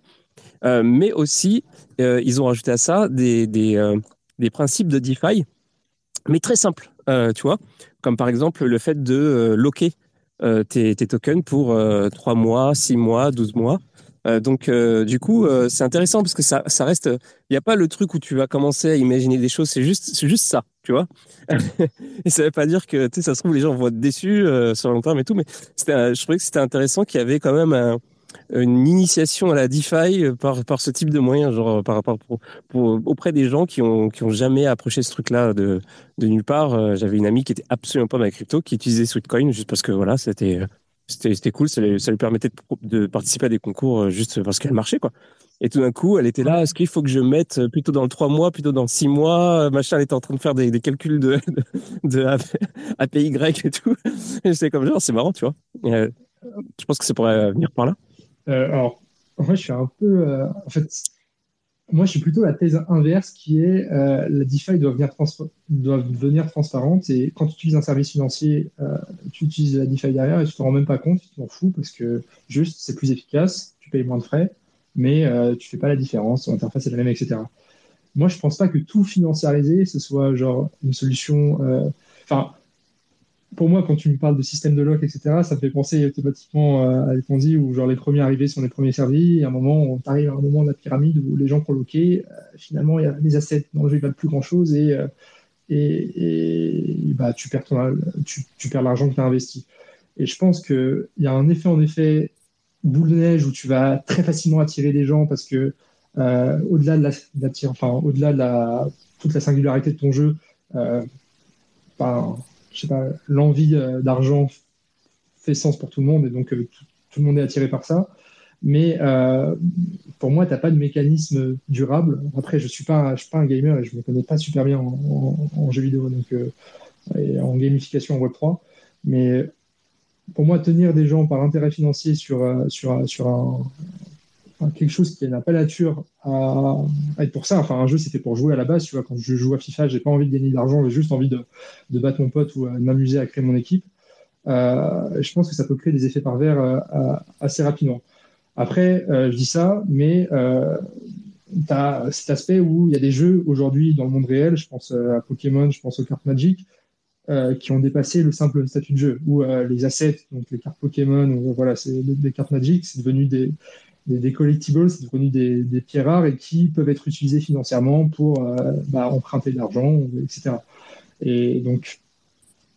Euh, mais aussi, euh, ils ont rajouté à ça des, des principes de DeFi, mais très simples, euh, tu vois, comme par exemple le fait de euh, locker euh, tes, tokens pour 3 mois, 6 mois, 12 mois. donc, du coup, c'est intéressant parce que ça, reste. Il n'y a pas le truc où tu vas commencer à imaginer des choses. C'est juste, juste ça, tu vois. et ça veut pas dire que, tu sais, ça se trouve les gens vont être déçus sur le long terme et tout. Mais je trouvais que c'était intéressant qu'il y avait quand même un, une initiation à la DeFi euh, par, par ce type de moyens, genre par rapport pour, pour, auprès des gens qui ont, qui ont jamais approché ce truc-là de, de nulle part. Euh, j'avais une amie qui était absolument pas la crypto, qui utilisait Sweetcoin juste parce que voilà, c'était c'était cool, ça lui, ça lui permettait de, de, participer à des concours euh, juste parce qu'elle marchait quoi. Et tout d'un coup, elle était là. Est-ce qu'il faut que je mette plutôt dans le 3 mois, plutôt dans le 6 mois Machin, elle était en train de faire des, calculs de, de, API grec et tout. Et c'est comme genre, c'est marrant, tu vois. Euh, je pense que ça pourrait venir par là. Euh, alors, moi, je suis un peu. Euh, en fait, moi, je suis plutôt la thèse inverse qui est euh, la DeFi doit devenir, doit devenir transparente et quand tu utilises un service financier, euh, tu utilises la DeFi derrière et tu ne te rends même pas compte, tu t'en fous parce que juste c'est plus efficace, tu payes moins de frais, mais euh, tu fais pas la différence, ton interface est la même, etc. Moi, je ne pense pas que tout financiariser, ce soit genre une solution. Enfin, pour moi, quand tu me parles de système de lock, etc., ça me fait penser automatiquement euh, à Ponzi où genre les premiers arrivés sont les premiers servis. Et à un moment, on arrive à un moment de la pyramide où les gens coloqués, euh, finalement, il y a les assets dans le jeu, ils valent plus grand chose et, euh, et, bah, tu perds, tu, perds l'argent que tu as investi. Et je pense qu'il y a un effet, en effet, boule de neige où tu vas très facilement attirer des gens parce que au-delà de la, enfin, au-delà de toute la singularité de ton jeu, l'envie euh, d'argent fait sens pour tout le monde et donc euh, tout, le monde est attiré par ça. Mais euh, pour moi, tu n'as pas de mécanisme durable. Après, je ne suis, pas, suis pas un gamer et je ne me connais pas super bien en, jeux vidéo donc, et en gamification en Web3. Mais pour moi, tenir des gens par intérêt financier sur, sur, sur un, quelque chose qui n'a pas la nature à, être pour ça. Enfin, un jeu, c'était pour jouer à la base. Tu vois, quand je joue à FIFA, j'ai pas envie de gagner de l'argent, j'ai juste envie de, battre mon pote ou de m'amuser à créer mon équipe. Euh, je pense que ça peut créer des effets pervers euh, assez rapidement. Après, euh, je dis ça, mais tu as cet aspect où il y a des jeux aujourd'hui dans le monde réel, je pense à Pokémon, je pense aux cartes Magic, qui ont dépassé le simple statut de jeu, où les assets, donc les cartes Pokémon, ou, voilà, c'est des cartes Magic, c'est devenu des, des, collectibles, c'est devenu des, des, pierres rares et qui peuvent être utilisés financièrement pour euh, bah, emprunter de l'argent, etc. Et donc,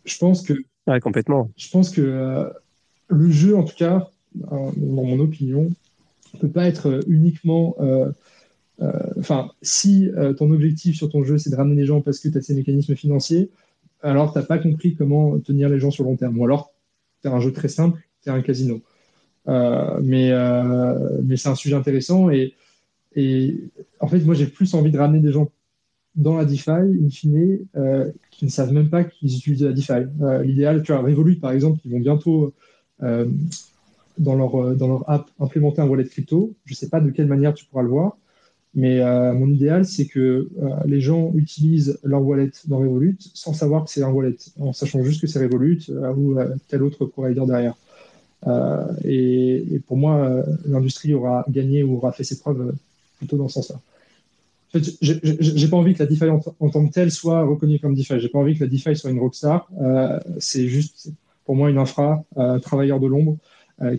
je pense que. complètement. Je pense que euh, le jeu, en tout cas, dans mon opinion, ne peut pas être uniquement. Euh, enfin, si ton objectif sur ton jeu, c'est de ramener les gens parce que tu as ces mécanismes financiers, alors tu n'as pas compris comment tenir les gens sur long terme. Ou alors, tu as un jeu très simple, tu un casino. Euh, mais euh, mais c'est un sujet intéressant et, et en fait, moi, j'ai plus envie de ramener des gens dans la DeFi, in fine, euh, qui ne savent même pas qu'ils utilisent la DeFi. L'idéal, tu vois, Revolut, par exemple, ils vont bientôt, dans, leur, dans leur app, implémenter un wallet crypto. Je ne sais pas de quelle manière tu pourras le voir, mais mon idéal, c'est que les gens utilisent leur wallet dans Revolut sans savoir que c'est un wallet, en sachant juste que c'est Revolut ou tel autre provider derrière. Euh, et, pour moi, euh, l'industrie aura gagné ou aura fait ses preuves euh, plutôt dans ce sens-là. En fait, j'ai pas envie que la DeFi en, tant que telle soit reconnue comme DeFi. J'ai pas envie que la DeFi soit une rockstar. c'est juste, pour moi, une infra, travailleur de l'ombre,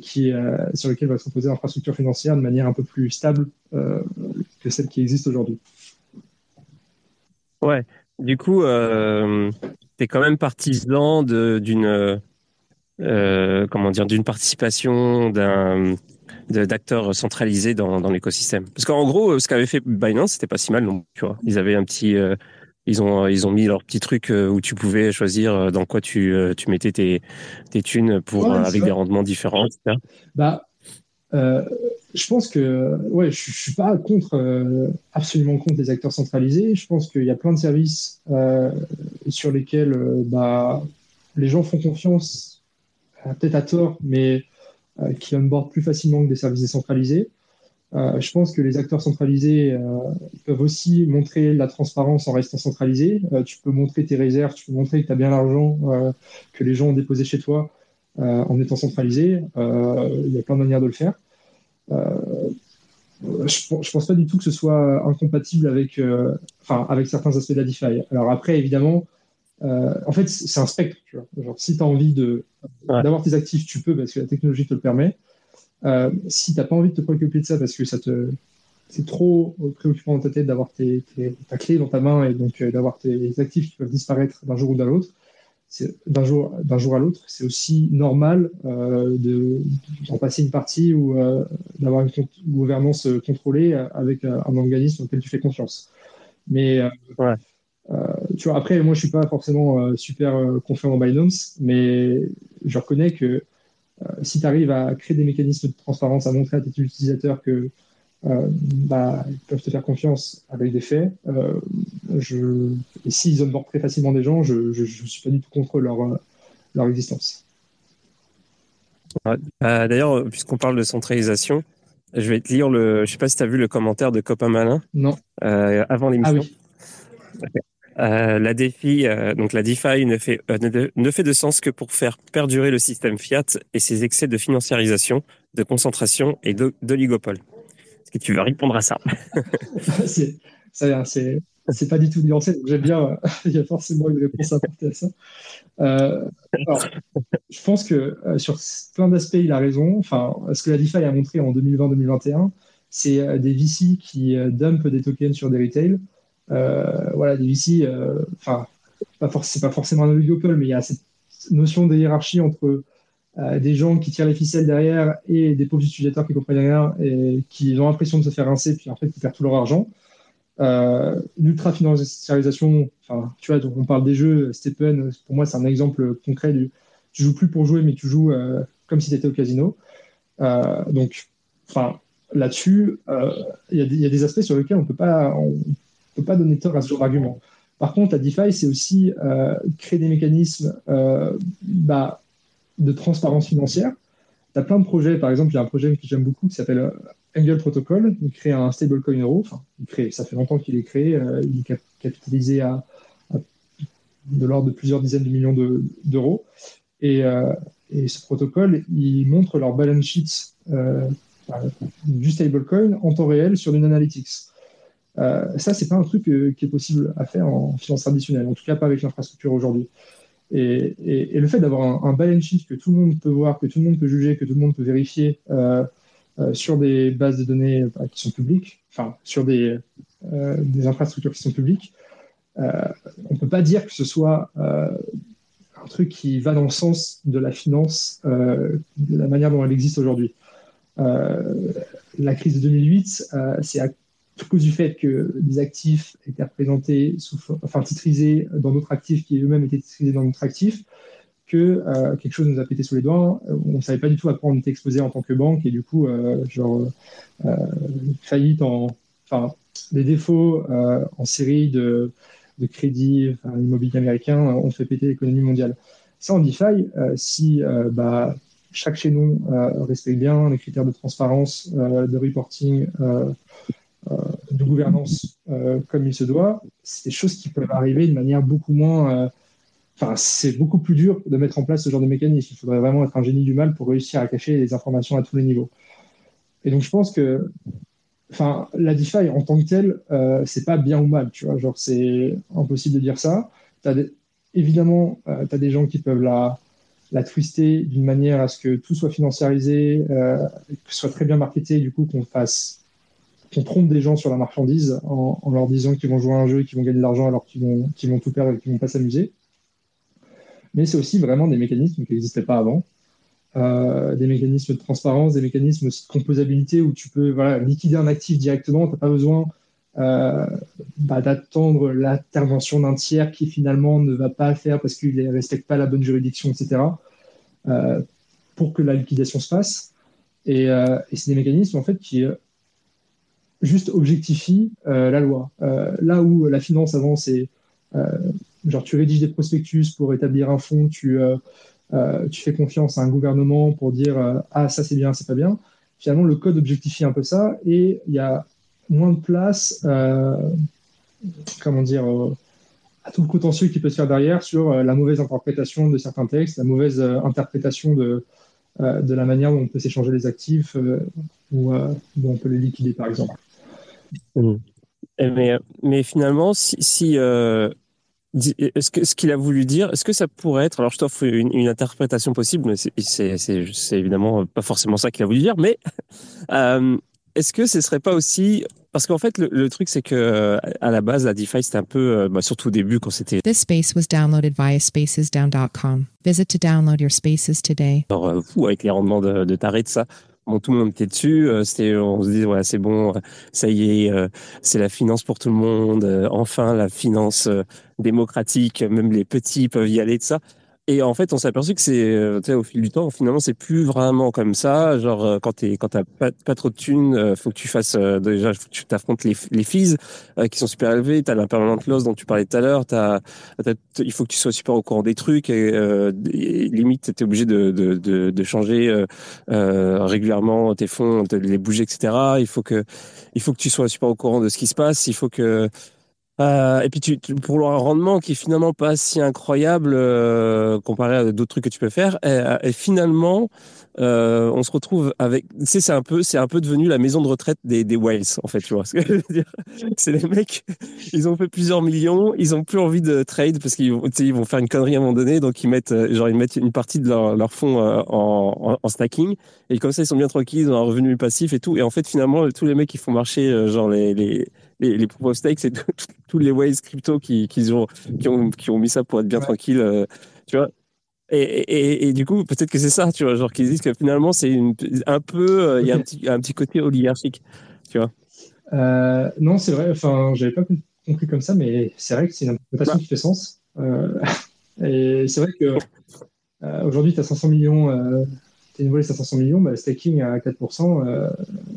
qui, sur lequel va se reposer l'infrastructure financière de manière un peu plus stable que celle qui existe aujourd'hui. Ouais. Du coup, tu es quand même partisan d'une euh, comment dire, d'une participation d'un d'acteurs centralisés dans, dans l'écosystème. Parce qu'en gros, ce qu'avait fait Binance, c'était pas si mal non. Tu vois, ils avaient un petit, euh, ils ont ils ont mis leur petit truc euh, où tu pouvais choisir dans quoi tu tu mettais tes tes thunes pour avec des rendements différents. Etc. Bah, je pense que ouais, je, je suis pas contre absolument contre les acteurs centralisés. Je pense qu'il y a plein de services sur lesquels bah les gens font confiance euh, peut-être à tort, mais euh, qui onboard plus facilement que des services décentralisés. Euh, je pense que les acteurs centralisés peuvent aussi montrer la transparence en restant centralisés. tu peux montrer tes réserves, tu peux montrer que tu as bien l'argent que les gens ont déposé chez toi en étant centralisé. Il y a plein de manières de le faire. je ne pense pas du tout que ce soit incompatible avec, avec certains aspects de la DeFi. Alors après, évidemment, euh, en fait, c'est un spectre. Genre, si tu as envie d'avoir tes actifs, tu peux parce que la technologie te le permet. Euh, si tu n'as pas envie de te préoccuper de ça parce que ça te, c'est trop préoccupant dans ta tête d'avoir tes, ta clé dans ta main et donc euh, d'avoir tes actifs qui peuvent disparaître d'un jour ou d'un autre, d'un jour, jour à l'autre, c'est aussi normal de, d'en passer une partie ou d'avoir une gouvernance contrôlée avec un organisme auquel tu fais confiance. Mais ouais. Euh, tu vois, après, moi, je suis pas forcément euh, super euh, confiant en Binance, mais je reconnais que si tu arrives à créer des mécanismes de transparence, à montrer à tes utilisateurs que bah, ils peuvent te faire confiance avec des faits. je... Et s'ils onboardent très facilement des gens, je ne suis pas du tout contre leur, leur existence. D'ailleurs, puisqu'on parle de centralisation, je vais te lire le. Je sais pas si tu as vu le commentaire de Copain Malin? Non. avant l'émission. Ah oui. Euh, la DeFi, euh, donc la DeFi ne fait, euh, ne, fait de sens que pour faire perdurer le système fiat et ses excès de financiarisation, de concentration et d'oligopole. Est-ce que tu veux répondre à ça? C'est c'est pas du tout nuancé, donc j'aime bien. il y a forcément une réponse à apporter à ça. je pense que sur plein d'aspects, il a raison. Enfin, ce que la DeFi a montré en 2020-2021, c'est des VC qui dumpent des tokens sur des retails voilà, des VC, euh, enfin, c'est pas forcément un oligopole, mais il y a cette notion de hiérarchie entre euh, des gens qui tirent les ficelles derrière et des pauvres utilisateurs qui comprennent rien et qui ont l'impression de se faire rincer, puis en fait, qui perdent tout leur argent. Euh, L'ultra-financiarisation, enfin, tu vois, donc on parle des jeux, Stephen, pour moi, c'est un exemple concret du tu joues plus pour jouer, mais tu joues comme si tu étais au casino. donc, enfin, là-dessus, il y, a des aspects sur lesquels on peut pas, ne peut pas donner tort à ce genre d'argument. Par contre, la DeFi, c'est aussi euh, créer des mécanismes euh, bah, de transparence financière. Tu as plein de projets, par exemple, il y a un projet que j'aime beaucoup qui s'appelle euh, Angle Protocol. Il crée un stablecoin euro. Ça fait longtemps qu'il est créé. il est capitalisé à, de l'ordre de plusieurs dizaines de millions d'euros. et, et, ce protocole, il montre leur balance sheet du stablecoin en temps réel sur une analytics. Euh, ça, c'est pas un truc euh, qui est possible à faire en finance traditionnelle, en tout cas pas avec l'infrastructure aujourd'hui. Et, le fait d'avoir un, balance sheet que tout le monde peut voir, que tout le monde peut juger, que tout le monde peut vérifier euh, sur des bases de données qui sont publiques, enfin sur des, des, infrastructures qui sont publiques, on peut pas dire que ce soit un truc qui va dans le sens de la finance, de la manière dont elle existe aujourd'hui. la crise de 2008, c'est à à cause du fait que des actifs étaient représentés, sous, enfin titrisés dans d'autres actifs qui eux-mêmes étaient titrisés dans d'autres actifs, que euh, quelque chose nous a pété sous les doigts. On ne savait pas du tout à quoi on était exposé en tant que banque et du coup, euh, genre, euh, faillite en. Enfin, des défauts en série de, crédits enfin, immobiliers américains ont fait péter l'économie mondiale. Ça, en DeFi, si bah, chaque chaînon respecte bien les critères de transparence, de reporting, de gouvernance euh, comme il se doit, c'est des choses qui peuvent arriver de manière beaucoup moins. Euh, enfin, c'est beaucoup plus dur de mettre en place ce genre de mécanisme. Il faudrait vraiment être un génie du mal pour réussir à cacher les informations à tous les niveaux. Et donc, je pense que enfin, la DeFi en tant que telle, euh, c'est pas bien ou mal, tu vois. Genre, c'est impossible de dire ça. Évidemment, tu as des gens qui peuvent la, la twister d'une manière à ce que tout soit financiarisé, euh, que ce soit très bien marketé, du coup, qu'on fasse qu'on trompe des gens sur la marchandise en, leur disant qu'ils vont jouer à un jeu et qu'ils vont gagner de l'argent alors qu'ils vont, tout perdre et qu'ils vont pas s'amuser. Mais c'est aussi vraiment des mécanismes qui n'existaient pas avant. Euh, des mécanismes de transparence, des mécanismes de composabilité où tu peux liquider un actif directement, tu n'as pas besoin euh, bah, d'attendre l'intervention d'un tiers qui finalement ne va pas faire parce qu'il ne respecte pas la bonne juridiction, etc., euh, pour que la liquidation se fasse. Et, et c'est des mécanismes en fait qui juste objectifie euh, la loi. Euh, là où la finance avant, c'est euh, genre tu rédiges des prospectus pour établir un fonds, tu, fais confiance à un gouvernement pour dire ah ça c'est bien, c'est pas bien. Finalement, le code objectifie un peu ça et il y a moins de place, comment dire, à tout le contentieux qui peut se faire derrière sur la mauvaise interprétation de certains textes, la mauvaise interprétation de, de la manière dont on peut s'échanger les actifs ou dont on peut les liquider, par exemple. Mmh. Mais, mais finalement, si, si euh, est-ce que ce qu'il a voulu dire, est-ce que ça pourrait être, alors je t'offre une, une, interprétation possible, mais c'est évidemment pas forcément ça qu'il a voulu dire, mais euh, est-ce que ce serait pas aussi parce qu'en fait, le, le truc, c'est que à la base, la DeFi, c'était un peu, euh, bah, surtout au début, quand c'était. This space was downloaded via spacesdown.com. Visit to download your spaces today. Alors, euh, fou avec les rendements de, de taré de ça. Bon, tout le monde était dessus. Euh, on se disait, ouais, c'est bon, ça y est, euh, c'est la finance pour tout le monde. Euh, enfin, la finance démocratique, même les petits peuvent y aller de ça. Et en fait, on s'est aperçu que c'est, euh, au fil du temps, finalement, c'est plus vraiment comme ça. Genre, euh, quand t'es, quand t'as pas, pas trop de thunes, euh, faut que tu fasses déjà, faut que tu t'affrontes les, les fees qui sont super élevés. T'as l'impermanent loss dont tu parlais tout à l'heure. T'as, il faut que tu sois super au courant des trucs. Et, limite, t'es obligé de, de, de, de changer régulièrement tes fonds, de les bouger, etc. Il faut que, il faut que tu sois super au courant de ce qui se passe. Il faut que euh, et puis tu, pour le rendement qui est finalement pas si incroyable euh, comparé à d'autres trucs que tu peux faire, et, finalement euh, on se retrouve avec, tu sais, c'est un peu, c'est un peu devenu la maison de retraite des, des whales en fait, tu vois. Ce que je veux dire, c'est les mecs, ils ont fait plusieurs millions, ils ont plus envie de trade parce qu'ils ils vont faire une connerie à un moment donné, donc ils mettent, euh, genre ils mettent une partie de leur, leur fonds euh, en, en, stacking et comme ça ils sont bien tranquilles, ils ont un revenu passif et tout. Et en fait finalement tous les mecs qui font marcher euh, genre les, les les, les proof of stake, c'est tous les Whales crypto qui, qui, ont, qui, ont, qui ont mis ça pour être bien tranquille. Euh, tu vois et, et, et, du coup, peut-être que c'est ça, tu vois, genre qu'ils disent que finalement, c'est un peu, euh, il y a un petit, un petit côté oligarchique, tu vois. Euh, non, c'est vrai, enfin, j'avais pas compris comme ça, mais c'est vrai que c'est une interprétation qui fait sens. Euh, et c'est vrai que euh, aujourd'hui, tu as 500 millions, euh, tu es une à 500 millions, bah, staking à 4%,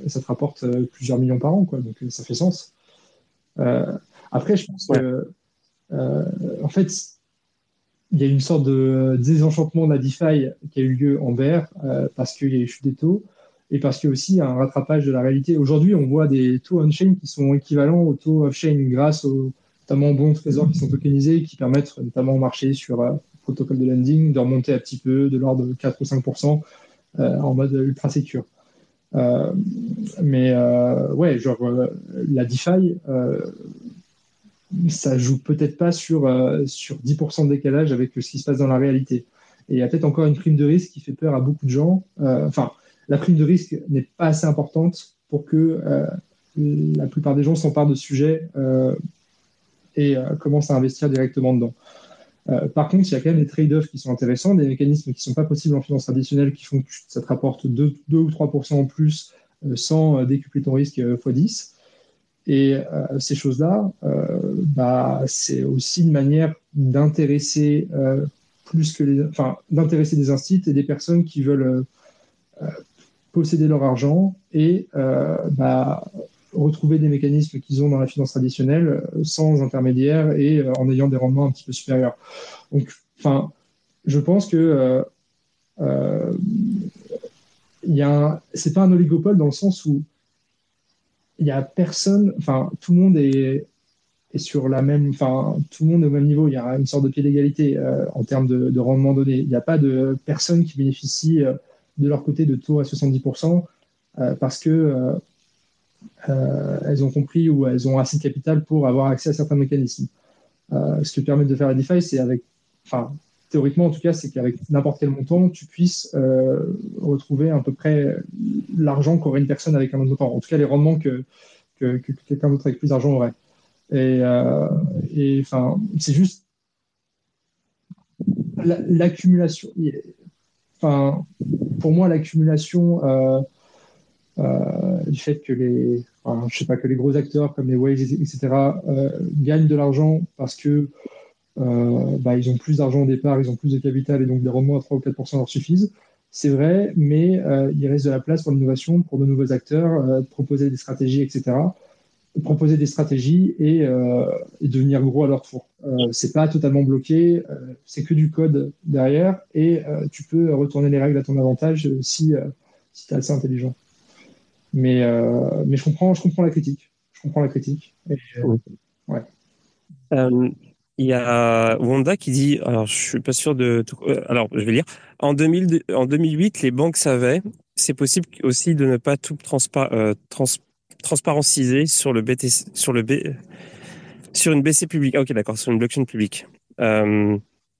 ça te rapporte plusieurs millions par an, quoi, donc ça fait sens. Euh, après, je pense que, euh, en fait, il y a une sorte de désenchantement de la DeFi qui a eu lieu en vert euh, parce qu'il y a eu chute des taux et parce qu'il y a aussi un rattrapage de la réalité. Aujourd'hui, on voit des taux on-chain qui sont équivalents aux taux off-chain grâce aux notamment bons trésors qui sont tokenisés qui permettent notamment au marché sur le protocole de lending de remonter un petit peu de l'ordre de 4 ou 5% en mode ultra sécure. Euh, mais euh, ouais, genre euh, la DeFi, ça joue peut-être pas sur, sur 10% de décalage avec ce qui se passe dans la réalité. Et il y a peut-être encore une prime de risque qui fait peur à beaucoup de gens. enfin, la prime de risque n'est pas assez importante pour que la plupart des gens s'emparent de ce sujet et commencent à investir directement dedans. Euh, par contre, il y a quand même des trade-offs qui sont intéressants, des mécanismes qui ne sont pas possibles en finance traditionnelle qui font que ça te rapporte 2, ou 3% en plus euh, sans euh, décupler ton risque x10. Et ces choses-là, bah, c'est aussi une manière d'intéresser plus enfin, des instituts et des personnes qui veulent posséder leur argent et bah, retrouver des mécanismes qu'ils ont dans la finance traditionnelle euh, sans intermédiaire et euh, en ayant des rendements un petit peu supérieurs. Donc, enfin, je pense que euh, euh c'est pas un oligopole dans le sens où il y a personne, enfin, tout le monde est, sur la même, enfin, tout le monde est au même niveau. Il y a une sorte de pied d'égalité en termes de, de, rendement donné. Il n'y a pas de personne qui bénéficie de leur côté de taux à 70% parce que euh, elles ont compris ou elles ont assez de capital pour avoir accès à certains mécanismes. Euh, ce que permet de faire la DeFi, c'est avec, enfin, théoriquement en tout cas, c'est qu'avec n'importe quel montant, tu puisses euh, retrouver à peu près l'argent qu'aurait une personne avec un autre montant. En tout cas, les rendements que, que, quelqu'un d'autre avec plus d'argent aurait. Et, enfin, c'est juste l'accumulation. enfin, pour moi, l'accumulation euh, du fait que les, enfin, je sais pas, que les gros acteurs comme les Waves, etc., euh, gagnent de l'argent parce que euh, bah, ils ont plus d'argent au départ, ils ont plus de capital et donc des rendements à 3 ou 4% leur suffisent. C'est vrai, mais il reste de la place pour l'innovation, pour de nouveaux acteurs, proposer des stratégies, etc. Proposer des stratégies et, et devenir gros à leur tour. Euh, c'est pas totalement bloqué, c'est que du code derrière et tu peux retourner les règles à ton avantage si, si tu es assez intelligent. Mais, euh, mais je, comprends, je comprends la critique. Je comprends la critique. Euh, ouais. Euh, il y a Wanda qui dit, alors je suis pas sûr de, alors je vais lire. En, 2000, en 2008, les banques savaient, c'est possible aussi de ne pas tout transpa, trans, transparenciser sur le BTC, sur le B, sur une BC publique. Ah, ok, d'accord, sur une blockchain publique. Euh,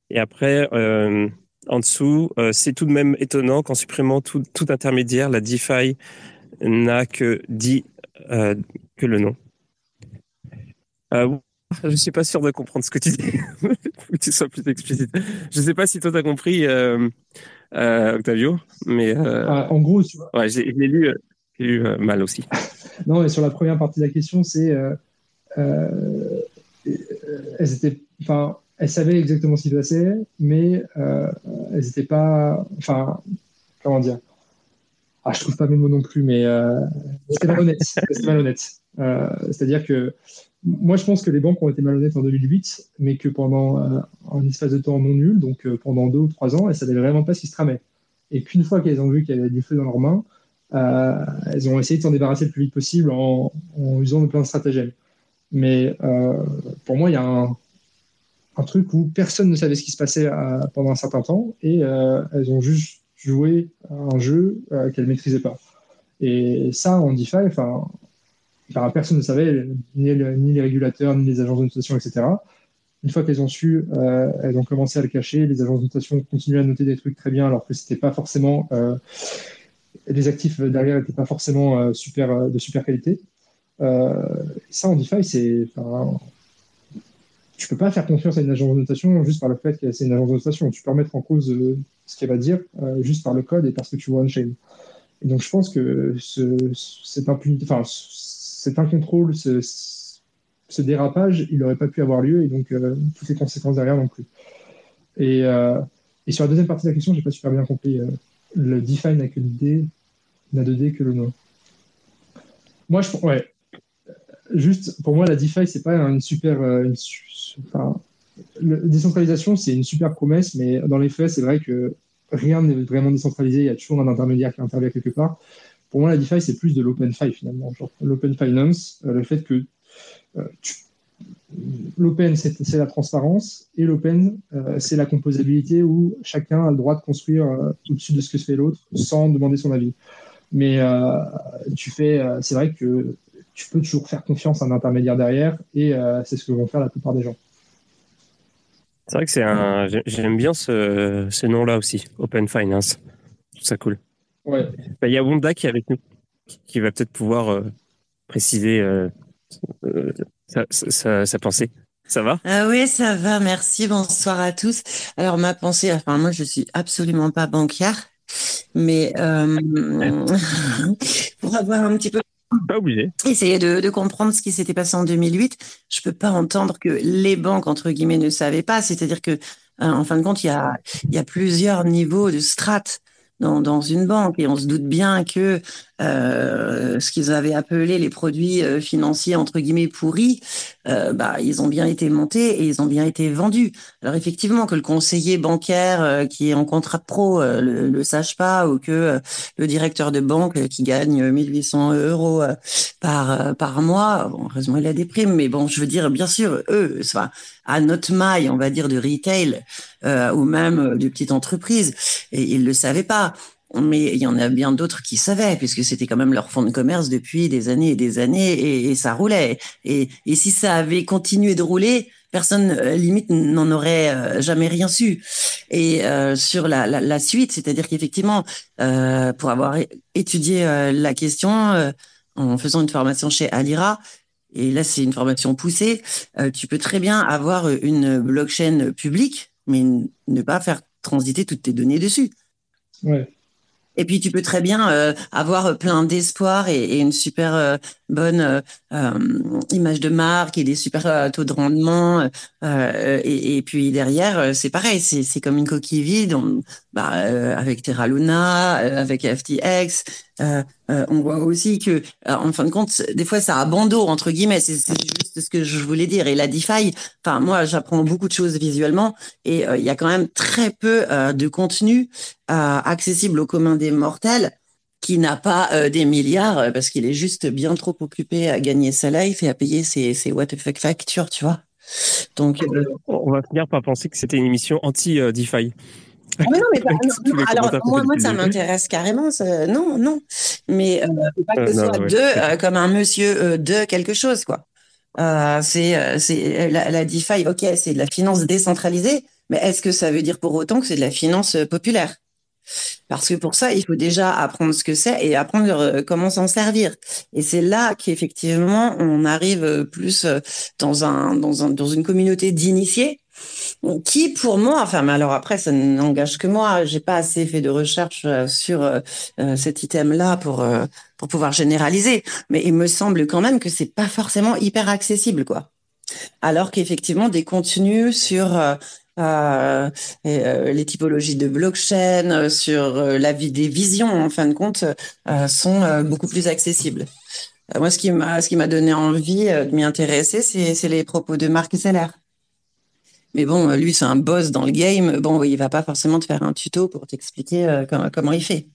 et après, euh, en dessous, c'est tout de même étonnant qu'en supprimant tout, tout intermédiaire, la DeFi n'a que dit euh, que le nom. Euh, je suis pas sûr de comprendre ce que tu dis. Faut que tu sois plus explicite. Je sais pas si toi t'as compris, euh, Octavio, mais ah, en gros, tu vois. Ouais, j'ai lu, lu mal aussi. non, mais sur la première partie de la question, c'est elles étaient, enfin, elles savaient exactement ce qui se passait, mais elles n'étaient pas. Enfin, comment dire ah, Je trouve pas mes mots non plus, mais c'était malhonnête. malhonnête. C'est-à-dire que moi, je pense que les banques ont été malhonnêtes en 2008, mais que pendant un espace de temps non nul, donc pendant deux ou trois ans, elles ne savaient vraiment pas ce qui se tramait. Et qu'une fois qu'elles ont vu qu'il y avait du feu dans leurs mains, euh, elles ont essayé de s'en débarrasser le plus vite possible en, usant de plein de stratagèmes. Mais euh, pour moi, il y a un, truc où personne ne savait ce qui se passait euh, pendant un certain temps et elles ont juste joué un jeu qu'elles ne maîtrisaient pas. Et ça, en DeFi, enfin, personne ne savait, ni, les régulateurs, ni les agences de notation, etc. Une fois qu'elles ont su, elles ont commencé à le cacher. Les agences de notation continuaient à noter des trucs très bien, alors que c'était pas forcément les actifs derrière n'étaient pas forcément euh, super, euh, de super qualité. Euh, ça, en DeFi, c'est. Tu peux pas faire confiance à une agence de notation juste par le fait que c'est une agence de notation. Tu peux remettre en cause ce qu'elle va dire juste par le code et parce que tu vois on-chain. Et donc, je pense que ce, cet, incontrôle, ce, dérapage, il n'aurait pas pu avoir lieu et donc toutes les conséquences derrière non plus. Et, et, sur la deuxième partie de la question, j'ai pas super bien compris le DeFi n'a que l'idée, n'a de D que le nom. Moi, je ouais. Juste, pour moi, la DeFi, c'est pas une super. Euh, enfin, décentralisation, c'est une super promesse, mais dans les faits, c'est vrai que rien n'est vraiment décentralisé. Il y a toujours un intermédiaire qui intervient quelque part. Pour moi, la DeFi, c'est plus de l'open fi finalement. L'open finance, euh, le fait que euh, L'open, c'est la transparence, et l'open, c'est la composabilité où chacun a le droit de construire au-dessus de ce que fait l'autre sans demander son avis. Mais tu fais, c'est vrai que tu peux toujours faire confiance à un intermédiaire derrière, et c'est ce que vont faire la plupart des gens. C'est vrai que c'est un, j'aime bien ce, ce nom-là aussi, Open Finance. Je trouve ça cool. Ouais. Bah, il y a Wanda qui est avec nous, qui va peut-être pouvoir préciser sa, pensée. Ça va? Ah Oui, ça va. Merci. Bonsoir à tous. Alors, ma pensée, enfin, moi, je suis absolument pas banquière, mais euh, pour avoir un petit peu Essayer de, comprendre ce qui s'était passé en 2008. Je peux pas entendre que les banques entre guillemets ne savaient pas. C'est-à-dire que, euh, en fin de compte, il y a, plusieurs niveaux de strates dans, une banque et on se doute bien que euh, ce qu'ils avaient appelé les produits euh, financiers entre guillemets pourris, bah, ils ont bien été montés et ils ont bien été vendus. Alors effectivement que le conseiller bancaire euh, qui est en contrat pro le, le, sache pas ou que le directeur de banque qui gagne 1800 euros par par mois, bon, heureusement il a des primes, mais bon, je veux dire bien sûr eux, enfin, à notre maille, on va dire de retail ou même de petites entreprises, et ils le savaient pas mais il y en a bien d'autres qui savaient, puisque c'était quand même leur fonds de commerce depuis des années et des années, et, ça roulait. Et, si ça avait continué de rouler, personne euh, limite n'en aurait euh, jamais rien su. Et euh, sur la, suite, c'est-à-dire qu'effectivement, pour avoir étudié la question en faisant une formation chez Alira, et là c'est une formation poussée, tu peux très bien avoir une blockchain publique, mais ne pas faire transiter toutes tes données dessus. Et puis tu peux très bien euh, avoir plein d'espoir et, une super euh, bonne euh, image de marque et des super taux de rendement. Et, puis derrière, c'est pareil, c'est comme une coquille vide. Bah, avec Terra Luna, avec FTX, on voit aussi que, en fin de compte, des fois ça a bandeau entre guillemets. C'est juste ce que je voulais dire. Et la DeFi, enfin moi, j'apprends beaucoup de choses visuellement et il y a quand même très peu de contenu accessible au commun des mortels qui n'a pas euh, des milliards euh, parce qu'il est juste bien trop occupé à gagner sa life et à payer ses, ses what the fuck factures, tu vois. Donc, euh, on va finir par penser que c'était une émission anti-DeFi. Ah, non, mais alors moi, moi ça m'intéresse carrément. non, non, mais pas que ce soit de comme un monsieur de quelque chose, quoi. c'est c'est la, la DeFi, ok, c'est de la finance décentralisée, mais est-ce que ça veut dire pour autant que c'est de la finance populaire? Parce que pour ça, il faut déjà apprendre ce que c'est et apprendre euh, comment s'en servir. Et c'est là qu'effectivement, on arrive euh, plus euh, dans un dans un dans une communauté d'initiés qui pour moi, enfin, mais alors après, ça n'engage que moi. J'ai pas assez fait de recherche sur cet item-là pour pour pouvoir généraliser. Mais il me semble quand même que c'est pas forcément hyper accessible, quoi. alors qu'effectivement des contenus sur euh, les typologies de blockchain, sur la vie des visions en fin de compte, sont beaucoup plus accessibles. moi, ce qui m'a ce qui m'a donné envie de m'y intéresser, c'est les propos de Marc Zeller. Mais bon, lui, c'est un boss dans le game. Bon, il va pas forcément te faire un tuto pour t'expliquer comment, comment il fait.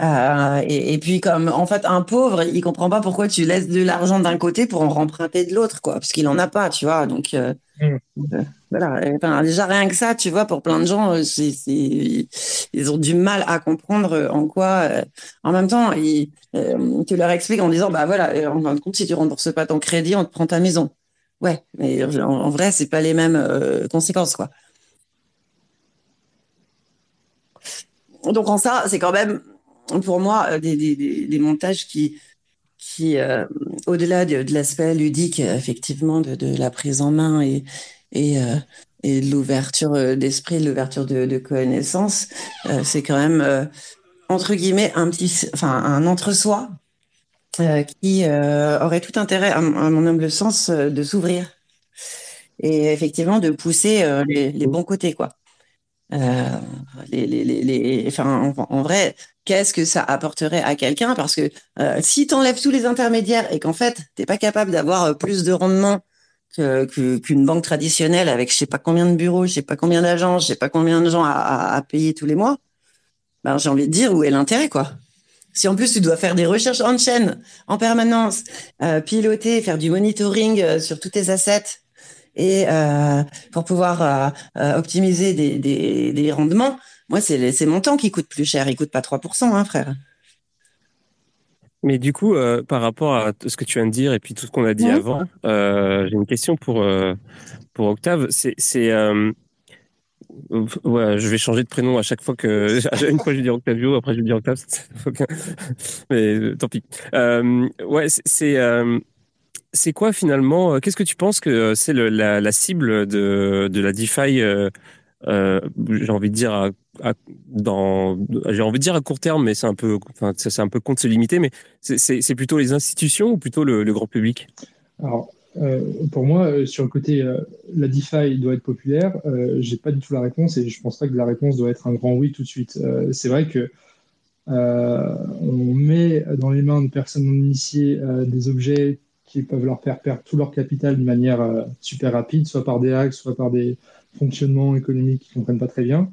Euh, et, et, puis comme en fait un pauvre, il comprend pas pourquoi tu laisses de l'argent d'un côté pour en remprunter de l'autre, quoi, parce qu'il en a pas, tu vois. Donc euh, mm. euh voilà. Enfin, déjà rien que ça, tu vois, pour plein de gens, euh, ils ont du mal à comprendre en quoi. en même temps, ils, tu leur expliques en disant, bah voilà, en fin de compte, si tu rembourses pas ton crédit, on te prend ta maison. Ouais, mais en, en vrai, c'est pas les mêmes conséquences, quoi. Donc en ça, c'est quand même pour moi euh, des, des, montages qui, qui euh, au-delà de, l'aspect ludique, effectivement, de, de, la prise en main et, et, euh, et l'ouverture d'esprit, de l'ouverture de, de connaissances, c'est quand même, entre guillemets, un petit, enfin, un entre-soi qui aurait tout intérêt, à, mon humble sens, de s'ouvrir et effectivement de pousser les, les, bons côtés, quoi. Euh, les, les, enfin, en, vrai, qu'est-ce que ça apporterait à quelqu'un? Parce que euh, si tu enlèves tous les intermédiaires et qu'en fait, tu pas capable d'avoir euh, plus de rendement qu'une banque traditionnelle avec je sais pas combien de bureaux, je sais pas combien d'agents, je sais pas combien de gens à, à, payer tous les mois, ben, j'ai envie de dire où est l'intérêt, quoi? Si en plus tu dois faire des recherches en chaîne en permanence, euh, piloter, faire du monitoring euh, sur tous tes assets, et euh, pour pouvoir euh, optimiser des, des, des, rendements, moi, c'est mon temps qui coûte plus cher. Il coûte pas 3%, hein, frère. Mais du coup, euh, par rapport à ce que tu viens de dire et puis tout ce qu'on a dit avant, euh, j'ai une question pour pour Octave. C'est ouais, je vais changer de prénom à chaque fois que une fois je dire Octavio, après je dire Octave. Mais tant pis. ouais, c'est c'est quoi finalement euh, Qu'est-ce que tu penses que euh, c'est la, la, cible de, de la DeFi euh, euh, J'ai envie de dire à, à, dans, j'ai envie de dire à court terme, mais c'est un peu, enfin, c'est un peu compte se limiter. Mais c'est plutôt les institutions ou plutôt le, le grand public? Alors, euh, pour moi, sur le côté la DeFi doit être populaire, j'ai pas du tout la réponse et je pense pas que la réponse doit être un grand oui tout de suite. c'est vrai que on met dans les mains de personnes non initiées des objets qui peuvent leur faire perdre tout leur capital de manière euh, super rapide, soit par des hacks, soit par des fonctionnements économiques qu'ils ne comprennent pas très bien.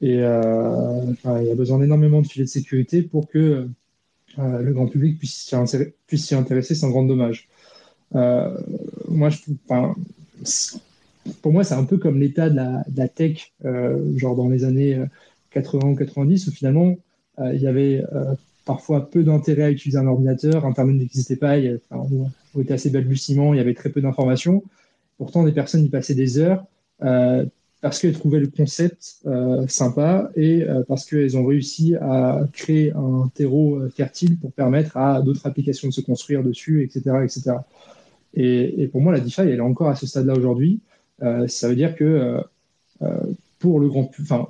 Et euh, il y a besoin d'énormément de filets de sécurité pour que euh, le grand public puisse s'y intéresser, intéresser sans grand dommage. Je, pour moi, c'est un peu comme l'état de la, tech, genre dans les années 80 ou 90, où finalement, il y avait parfois peu d'intérêt à utiliser un ordinateur. Internet n'existait pas, il avait, on était assez balbutiement, il y avait très peu d'informations. Pourtant, des personnes y passaient des heures euh, parce qu'elles trouvaient le concept euh, sympa et euh, parce qu'elles ont réussi à créer un terreau fertile pour permettre à d'autres applications de se construire dessus, etc. etc. Et, pour moi, la DeFi, elle est encore à ce stade-là aujourd'hui. ça veut dire que pour le grand, enfin,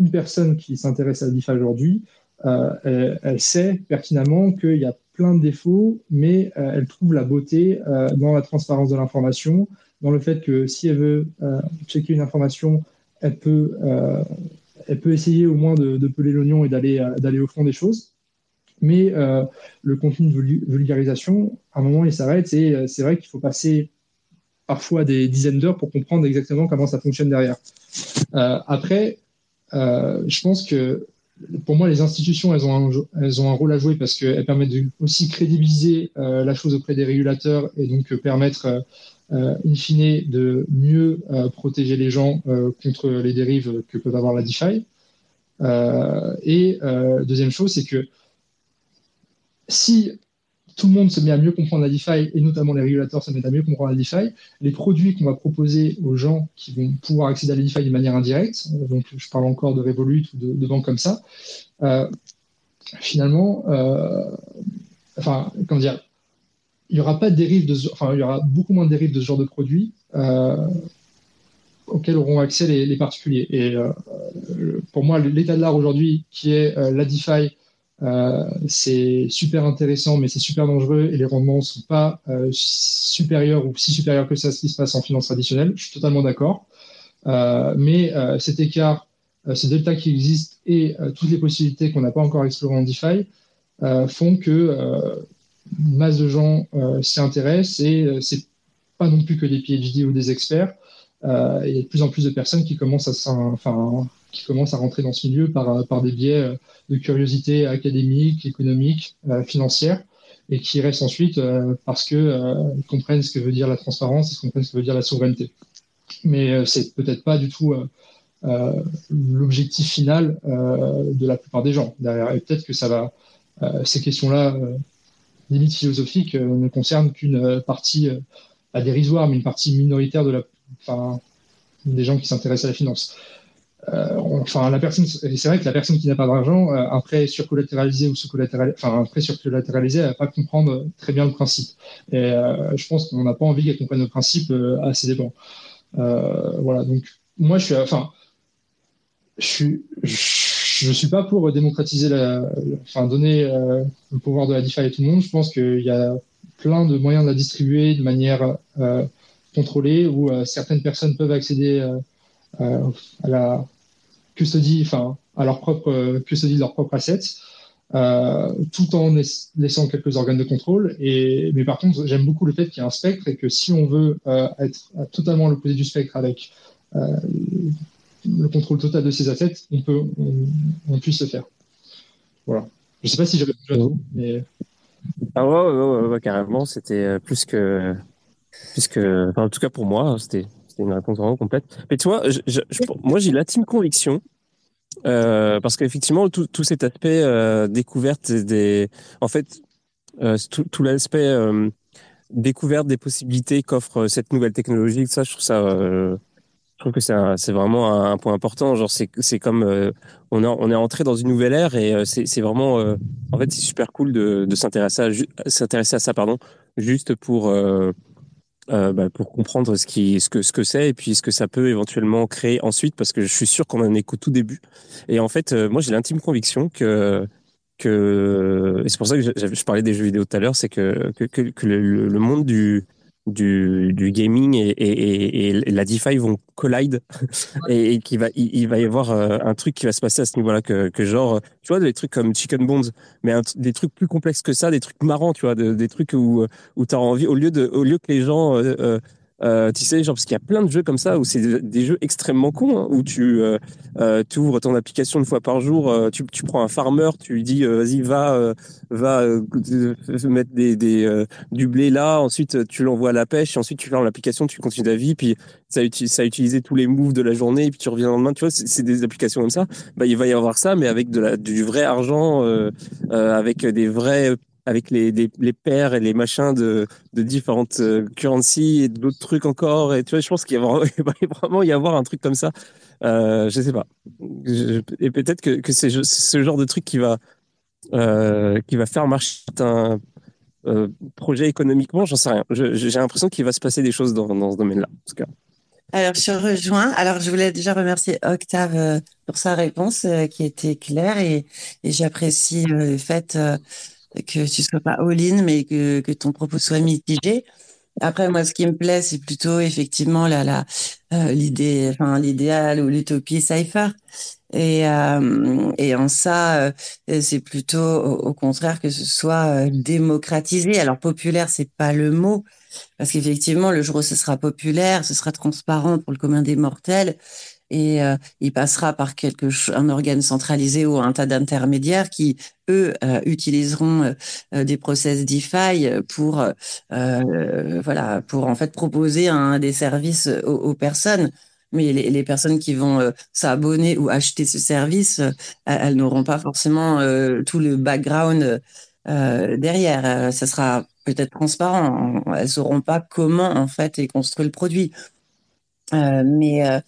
une personne qui s'intéresse à la DeFi aujourd'hui, elle, sait pertinemment qu'il y a plein de défauts, mais euh, elle trouve la beauté euh, dans la transparence de l'information, dans le fait que si elle veut euh, checker une information, elle peut, elle peut essayer au moins de, peler l'oignon et d'aller au fond des choses. Mais le contenu de vulgarisation, à un moment, il s'arrête et c'est vrai qu'il faut passer parfois des dizaines d'heures pour comprendre exactement comment ça fonctionne derrière. après, je pense que pour moi, les institutions, elles ont un, rôle à jouer parce qu'elles permettent de aussi crédibiliser euh, la chose auprès des régulateurs et donc euh, permettre, euh, euh, in fine, de mieux protéger les gens contre les dérives que peuvent avoir la DeFi. et deuxième chose, c'est que si tout le monde se met à mieux comprendre la DeFi, et notamment les régulateurs se mettent à mieux comprendre la DeFi. Les produits qu'on va proposer aux gens qui vont pouvoir accéder à la DeFi de manière indirecte, donc je parle encore de Revolut ou de, banques comme ça, euh, finalement, euh, enfin, comment dire, il y aura pas de de, il y aura beaucoup moins de dérives de ce genre de produits euh, auxquels auront accès les, les particuliers. Et pour moi, l'état de l'art aujourd'hui, qui est la DeFi c'est super intéressant, mais c'est super dangereux et les rendements ne sont pas supérieurs ou si supérieurs que ça ce qui se passe en finance traditionnelle. Je suis totalement d'accord. mais cet écart, ce delta qui existe et toutes les possibilités qu'on n'a pas encore explorées en DeFi font que une masse de gens s'y intéressent et c'est pas non plus que des PhD ou des experts. Euh, il y a de plus en plus de personnes qui commencent à, qui commencent à rentrer dans ce milieu par, par des biais euh, de curiosité académique, économique, euh, financière, et qui restent ensuite parce que ils comprennent ce que veut dire la transparence, ils comprennent ce que veut dire la souveraineté. Mais c'est peut-être pas du tout l'objectif final de la plupart des gens derrière. Et peut-être que ça va, ces questions-là, limite philosophiques, ne concernent qu'une partie pas dérisoire, mais une partie minoritaire de la, enfin, des gens qui s'intéressent à la finance. Euh, enfin, la personne, c'est vrai que la personne qui n'a pas d'argent, euh, un prêt surcollatéralisé ou sous-collatéralisé, enfin, un prêt elle va pas comprendre très bien le principe. Et euh, je pense qu'on n'a pas envie qu'elle comprenne le principe à ses dépens. voilà. Donc, moi, je suis, enfin, je suis, suis pas pour démocratiser enfin, donner le pouvoir de la DeFi à tout le monde. Je pense qu'il y a plein de moyens de la distribuer de manière contrôlée où euh, certaines personnes peuvent accéder euh, euh, à la enfin à leur propre custody de leurs propres assets. tout en laissant quelques organes de contrôle. Et, mais par contre, j'aime beaucoup le fait qu'il y a un spectre et que si on veut être totalement l'opposé du spectre avec le contrôle total de ses assets, on peut, on, puisse le faire. Voilà. Je sais pas si j'avais mais. Ah ouais, ouais carrément, c'était plus que puisque, enfin, en tout cas pour moi, c'était une réponse vraiment complète. Mais tu vois, moi j'ai l'intime conviction, euh, parce qu'effectivement tout, tout cet aspect euh, découverte des, en fait, euh, tout, tout l'aspect découverte des possibilités qu'offre cette nouvelle technologie, ça, je trouve ça, je trouve que c'est vraiment un, point important. Genre c'est comme on est on est entré dans une nouvelle ère et c'est vraiment, en fait, c'est super cool de, de s'intéresser à à ça, pardon, juste pour euh, bah, pour comprendre ce qui, ce que, ce que c'est et puis ce que ça peut éventuellement créer ensuite, parce que je suis sûr qu'on en est qu'au tout début. Et en fait, euh, moi, j'ai l'intime conviction que que et c'est pour ça que je, parlais des jeux vidéo tout à l'heure, c'est que que, que, que le, le, monde du du, du gaming et, et, et, la DeFi vont collide. Et, et qu'il va il, va y avoir euh, un truc qui va se passer à ce niveau-là que, que genre tu vois des trucs comme Chicken Bones mais des trucs plus complexes que ça des trucs marrants tu vois des trucs où où t'as envie au lieu de au lieu que les gens euh, euh tu sais, genre, parce qu'il y a plein de jeux comme ça où c'est des jeux extrêmement cons, hein, où tu, euh, euh, tu ouvres ton application une fois par jour, euh, tu, prends un farmer, tu lui dis, vas-y, va, va mettre des, du blé là, ensuite tu l'envoies à la pêche, ensuite tu fermes l'application, tu continues ta vie, puis ça, ça a utilisé tous les moves de la journée, et puis tu reviens le lendemain, tu vois, c'est des applications comme ça. Bah, il va y avoir ça, mais avec du vrai argent, avec des vrais avec les, les, paires et les machins de, de différentes euh, currencies et d'autres trucs encore. Et tu vois, je pense qu'il va vraiment y avoir un truc comme ça. Euh, je sais pas. et peut-être que, que c'est ce genre de truc qui va, euh, qui va faire marcher un euh, projet économiquement. J'en sais rien. J'ai l'impression qu'il va se passer des choses dans, dans ce domaine-là. En tout cas. Alors, je rejoins. Alors, je voulais déjà remercier Octave pour sa réponse qui était claire et, et j'apprécie le fait que tu sois pas all-in, mais que, que ton propos soit mitigé. Après, moi, ce qui me plaît, c'est plutôt effectivement la, la euh, l'idée, enfin l'idéal ou l'utopie Cypher. Et, euh, et en ça, euh, c'est plutôt au, contraire que ce soit démocratisé. Alors populaire, c'est pas le mot, parce qu'effectivement, le jour où ce sera populaire, ce sera transparent pour le commun des mortels et euh, il passera par quelque un organe centralisé ou un tas d'intermédiaires qui eux euh, utiliseront euh, des process DeFi pour voilà pour en fait proposer un, des services aux, personnes. Mais les, les, personnes qui vont s'abonner ou acheter ce service elles, n'auront pas forcément tout le background derrière. Ça sera peut-être transparent. Elles sauront pas comment en fait est construit le produit. Mais euh,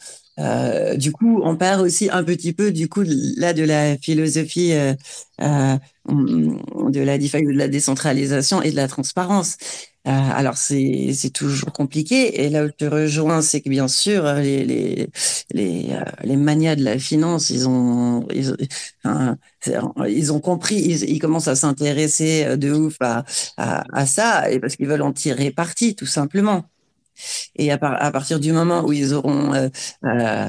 du coup, on perd aussi un petit peu du coup là de la philosophie euh, euh, de la décentralisation et de la transparence. alors c'est toujours compliqué. Et là où je te rejoins, c'est que bien sûr les les les, les manias de la finance, ils ont ils, ont compris, ils, ils commencent à s'intéresser de ouf à, à, à ça, et parce qu'ils veulent en tirer parti, tout simplement. Et à, partir du moment où ils auront euh, euh,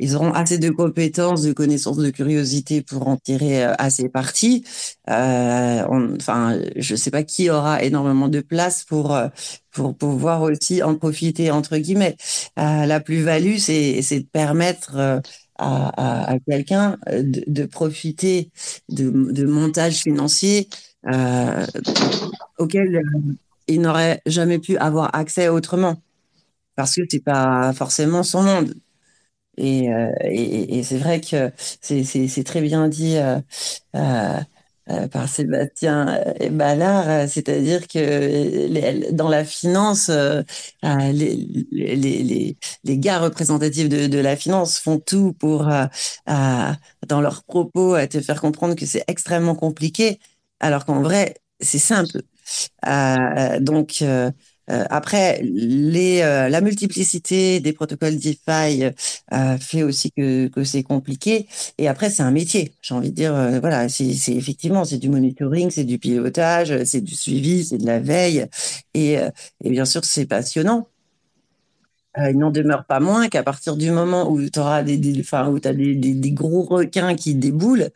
ils auront assez de compétences, de connaissances, de curiosité pour en tirer euh, assez parti. Enfin, je sais pas qui aura énormément de place pour pour pouvoir aussi en profiter entre guillemets. La plus-value, c'est de permettre à, à, quelqu'un de, profiter de, de montage financier euh, auquel il n'aurait jamais pu avoir accès autrement parce que c'est pas forcément son monde. Et, euh, c'est vrai que c'est très bien dit euh, euh, par Sébastien Ballard, c'est-à-dire que dans la finance, les, gars représentatifs de, la finance font tout pour, dans leurs propos, te faire comprendre que c'est extrêmement compliqué, alors qu'en vrai, c'est simple. Euh, donc, euh, euh, après, la multiplicité des protocoles DeFi fait aussi que, c'est compliqué. Et après, c'est un métier. J'ai envie de dire, voilà, c'est effectivement, c'est du monitoring, c'est du pilotage, c'est du suivi, c'est de la veille. Et bien sûr, c'est passionnant. Euh, il n'en demeure pas moins qu'à partir du moment où tu auras des, enfin, où as des, gros requins qui déboulent,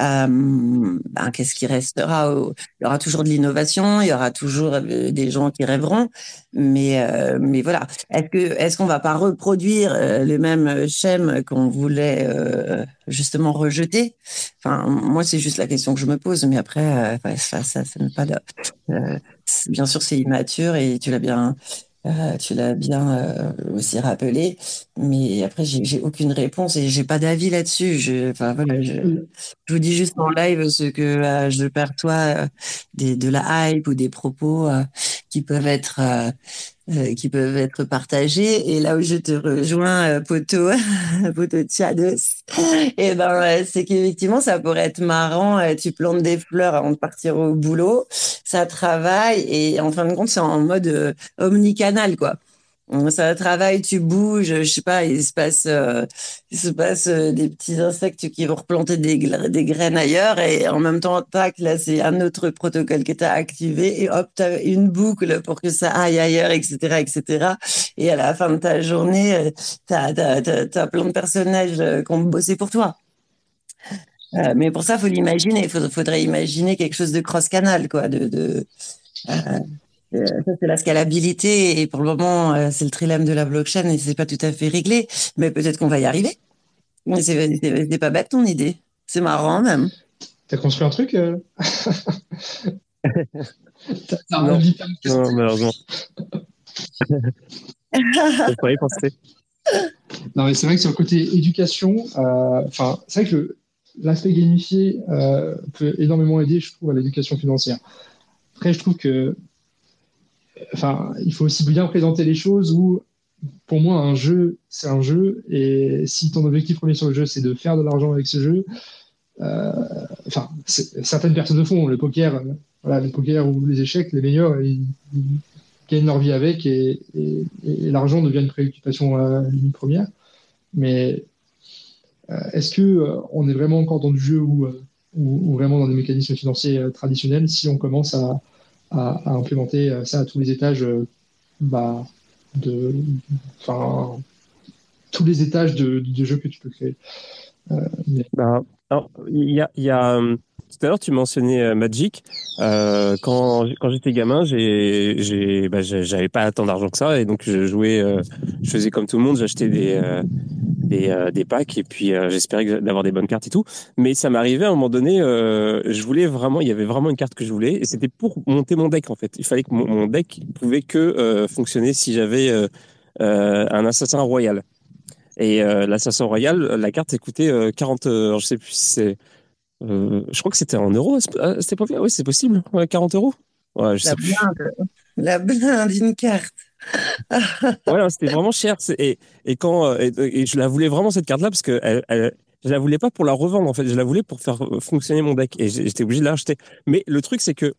euh, ben, qu'est-ce qui restera Il y aura toujours de l'innovation, il y aura toujours euh, des gens qui rêveront, mais, mais voilà. Est-ce que est-ce qu'on va pas reproduire le même schème qu'on voulait justement rejeter? Enfin, moi, c'est juste la question que je me pose, mais après, ça, ça, pas bien sûr, c'est immature et tu l'as bien euh, tu l'as bien euh, aussi rappelé, mais après j'ai aucune réponse et j'ai pas d'avis là-dessus. Je, enfin voilà, je, je, vous dis juste en live ce que euh, je perçois des, de la hype ou des propos qui peuvent être euh, qui peuvent être partagés. Et là où je te rejoins, euh, Poto, Poto Tchados, et eh ben c'est qu'effectivement ça pourrait être marrant. Euh, tu plantes des fleurs avant de partir au boulot, ça travaille et en fin de compte c'est en mode omnicanal quoi ça travaille, tu bouges, je sais pas, il se passe, euh, il se passe euh, des petits insectes qui vont replanter des, graines ailleurs et en même temps, tac, là c'est un autre protocole qui est activé et hop, tu as une boucle pour que ça aille ailleurs, etc., etc. Et à la fin de ta journée, euh, tu as, plein de personnages qui ont bossé pour toi. mais pour ça, faut l'imaginer. Il faudrait imaginer quelque chose de cross-canal, quoi, de euh, ça, c'est la scalabilité et pour le moment, euh, c'est le trilemme de la blockchain et c'est pas tout à fait réglé, mais peut-être qu'on va y arriver. Mais c'est pas bête ton idée. C'est marrant même. T'as construit un truc euh... non, non, malheureusement. pas y penser. Non, mais c'est vrai que sur le côté éducation, euh, enfin, c'est vrai que l'aspect gamifié euh, peut énormément aider, je trouve, à l'éducation financière. Après, je trouve que enfin, il faut aussi bien présenter les choses où, pour moi, un jeu, c'est un jeu. Et si ton objectif premier sur le jeu, c'est de faire de l'argent avec ce jeu, euh, enfin, certaines personnes le font. Le poker, euh, voilà, le poker ou les échecs, les meilleurs, ils, gagnent leur vie avec et, l'argent devient une préoccupation euh, première. Mais est-ce que on est vraiment encore dans du jeu ou, ou, vraiment dans des mécanismes financiers traditionnels si on commence à, à, implémenter euh, ça à tous les étages euh, bah, de, enfin, tous les étages de, de, que tu peux créer. Euh, bah, il y a, tout à l'heure, tu mentionnais Magic. Quand j'étais gamin, bah, j'avais pas tant d'argent que ça et donc je jouais, je faisais comme tout le monde, j'achetais des des, euh, des packs et puis euh, j'espérais d'avoir des bonnes cartes et tout. Mais ça m'arrivait à un moment donné, euh, je voulais vraiment, il y avait vraiment une carte que je voulais et c'était pour monter mon deck en fait. Il fallait que mon, deck pouvait que fonctionner si j'avais un assassin royal. Et l'assassin royal, la carte coûtait 40, je sais plus si c'est, je crois que c'était en euros à cette époque-là. Oui, c'est possible, 40 euros. Ouais, je la, sais blinde, plus. la blinde d'une carte ouais, c'était vraiment cher. Et, et quand euh, et, je la voulais vraiment cette carte-là parce que elle, elle, je la voulais pas pour la revendre en fait. Je la voulais pour faire fonctionner mon deck et j'étais obligé de l'acheter. Mais le truc c'est que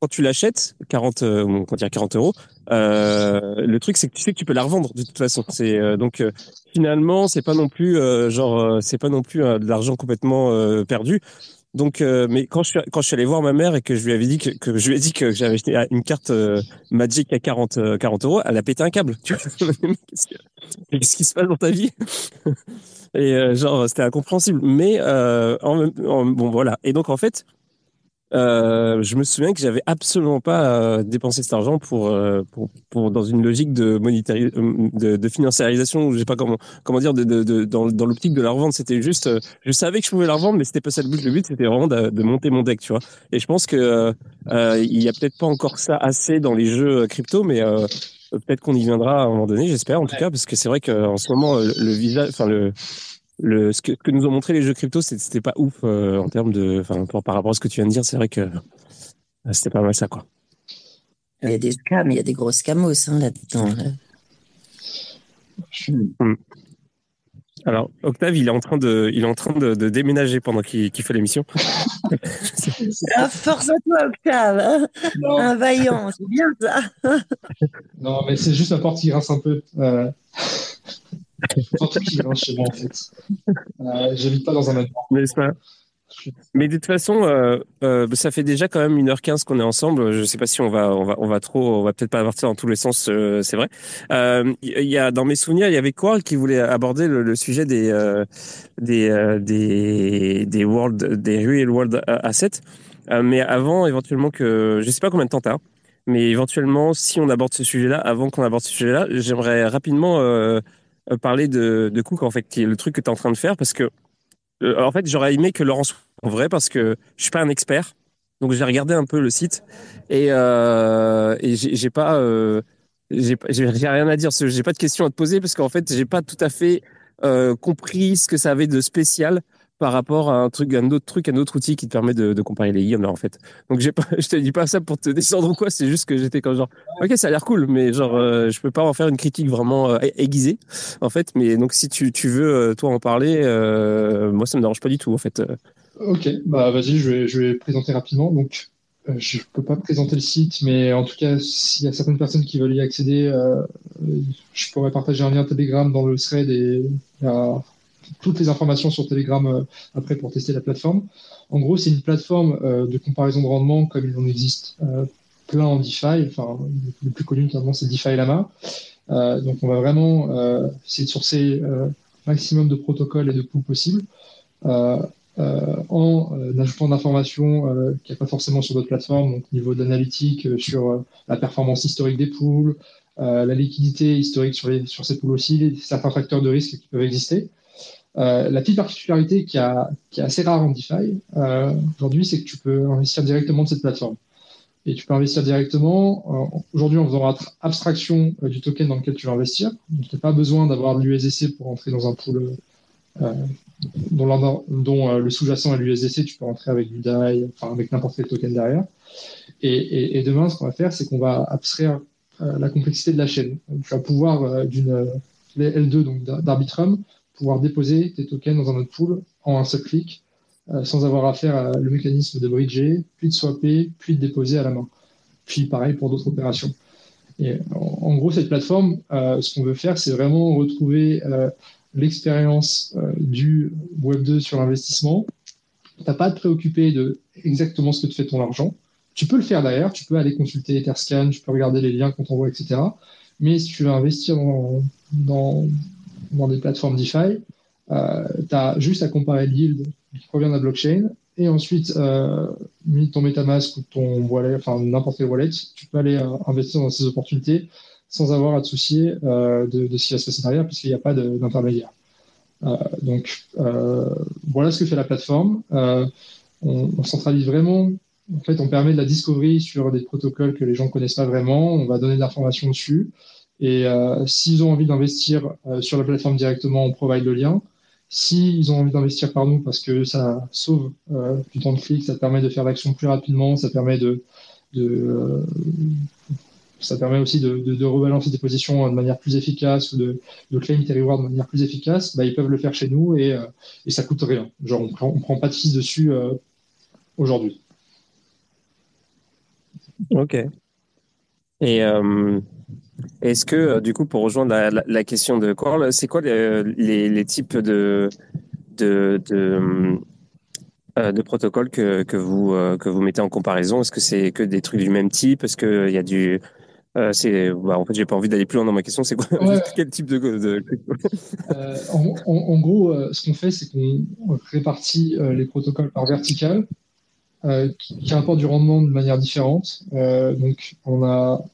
quand tu l'achètes, 40, euh, quand il y a 40 euros, euh, le truc c'est que tu sais que tu peux la revendre de toute façon. C'est euh, donc euh, finalement c'est pas non plus genre c'est pas non plus de l'argent complètement perdu. Donc, mais quand je suis quand je suis allé voir ma mère et que je lui avais dit que, que je lui ai dit que j'avais acheté une carte Magic à 40 40 euros, elle a pété un câble. Qu'est-ce qui se passe dans ta vie? Et genre c'était incompréhensible. Mais en, bon voilà. Et donc en fait euh, je me souviens que j'avais absolument pas euh, dépensé cet argent pour, euh, pour, pour, dans une logique de, de, de financiarisation, je sais pas comment comment dire, de, de, dans, dans l'optique de la revente. C'était juste, je savais que je pouvais la revendre, mais c'était pas ça le but. Le but c'était vraiment de, monter mon deck, tu vois. Et je pense que il y a peut-être pas encore ça assez dans les jeux crypto, mais peut-être qu'on y viendra à un moment donné, j'espère en tout cas, parce que c'est vrai qu'en ce moment le, le visage, enfin le le, ce, que, que, nous ont montré les jeux crypto, c'était pas ouf euh, en termes de, enfin, par rapport à ce que tu viens de dire, c'est vrai que euh, c'était pas mal ça, quoi. Il y a des scams, il y a des gros scamos hein, là-dedans. Hmm. Alors, Octave, il est en train de, il est en train de, de déménager pendant qu'il fait l'émission. ah, force à toi, Octave. Hein. un vaillant, c'est bien ça. non, mais c'est juste la porte qui rince un peu. Euh... qui chez moi, en fait. Euh, J'habite pas dans un. Mais, Mais de toute façon, euh, euh, ça fait déjà quand même 1h15 qu'on est ensemble. Je sais pas si on va, on va, on va trop, on va peut-être pas partir dans tous les sens, c'est vrai. Il y a, dans mes souvenirs, il y avait Quarl qui voulait aborder le, sujet des, des, des, des world, des real world assets. mais avant, éventuellement que, je sais pas combien de temps t'as, mais éventuellement, si on aborde ce sujet-là, avant qu'on aborde ce sujet-là, j'aimerais rapidement parler de, de Cook, en fait, qui est le truc que tu es en train de faire, parce que, euh, en fait, j'aurais aimé que Laurence soit en vrai, parce que je suis pas un expert. Donc, j'ai regardé un peu le site et, euh, et j'ai pas, euh, j'ai rien à dire. J'ai pas de questions à te poser parce qu'en fait, j'ai pas tout à fait euh, compris ce que ça avait de spécial par rapport à un truc, un autre truc, un autre outil qui te permet de, comparer les guillemets en fait. Donc je te dis pas ça pour te descendre ou quoi, c'est juste que j'étais comme genre, ok, ça a l'air cool, mais genre, euh, je peux pas en faire une critique vraiment euh, aiguisée en fait. Mais donc si tu, tu veux euh, toi en parler, euh, moi ça me dérange pas du tout en fait. Ok, bah vas-y, je vais, présenter rapidement. Donc je peux pas présenter le site, mais en tout cas, s'il y a certaines personnes qui veulent y accéder, je pourrais partager un lien Telegram dans le thread et toutes les informations sur Telegram euh, après pour tester la plateforme. En gros, c'est une plateforme euh, de comparaison de rendement comme il en existe euh, plein en DeFi. Enfin, le plus connu notamment, c'est DeFi Lama. donc, on va vraiment essayer de sourcer maximum de protocoles et de coûts possibles. en ajoutant d'informations qu'il n'y a pas forcément sur d'autres plateformes, donc niveau d'analytique sur la performance historique des pools, la liquidité historique sur, sur ces pools aussi, certains facteurs de risque qui peuvent exister. Euh, la petite particularité qui, est assez rare en DeFi euh, aujourd'hui, c'est que tu peux investir directement de cette plateforme. Et tu peux investir directement, euh, aujourd'hui en faisant abstraction euh, du token dans lequel tu veux investir. Donc, tu n'as pas besoin d'avoir l'USDC pour entrer dans un pool dont, le sous-jacent est l'USDC. Tu peux rentrer avec du DAI, enfin avec n'importe quel token derrière. Et demain, ce qu'on va faire, c'est qu'on va abstraire la complexité de la chaîne. Tu vas pouvoir d'une L2, donc d'Arbitrum, pouvoir déposer tes tokens dans un autre pool en un seul clic, euh, sans avoir à faire le mécanisme de bridger, puis de swapper, puis de déposer à la main. Puis pareil pour d'autres opérations. Et en, gros, cette plateforme, euh, ce qu'on veut faire, c'est vraiment retrouver euh, l'expérience du Web 2 sur l'investissement. Tu n'as pas à te préoccuper de exactement ce que te fait ton argent. Tu peux le faire d'ailleurs, tu peux aller consulter Etherscan, tu peux regarder les liens qu'on t'envoie, etc. Mais si tu veux investir dans, dans des plateformes DeFi, euh, tu as juste à comparer le yield qui provient de la blockchain et ensuite, euh, mis ton MetaMask ou ton wallet, enfin n'importe quel wallet, tu peux aller euh, investir dans ces opportunités sans avoir à te soucier euh, de, de, ce qui va se passer derrière, puisqu'il n'y a pas d'intermédiaire. Donc, voilà ce que fait la plateforme. On, on, centralise vraiment. En fait, on permet de la discovery sur des protocoles que les gens ne connaissent pas vraiment. On va donner de l'information dessus. Et euh, s'ils ont envie d'investir euh, sur la plateforme directement, on provide le lien. S'ils ont envie d'investir par nous parce que ça sauve euh, du temps de clic, ça permet de faire l'action plus rapidement, ça permet de, de ça permet aussi de, rebalancer des positions de manière plus efficace ou de, de claim tes de manière plus efficace, bah, ils peuvent le faire chez nous et, et ça coûte rien. Genre, on prend, prend pas de fees dessus aujourd'hui. Ok. Et est-ce que, du coup, pour rejoindre la, question de Coral, c'est quoi les, types de, de, de, protocoles que, que, vous, que vous mettez en comparaison? Est-ce que c'est que des trucs du même type? Est-ce qu'il y a du, euh, c'est, bah, en fait, j'ai pas envie d'aller plus loin dans ma question. C'est quoi Quel type de, euh, en, gros, euh, ce qu'on fait, c'est qu'on répartit les protocoles par vertical, qui, qui apportent du rendement de manière différente. donc, on a,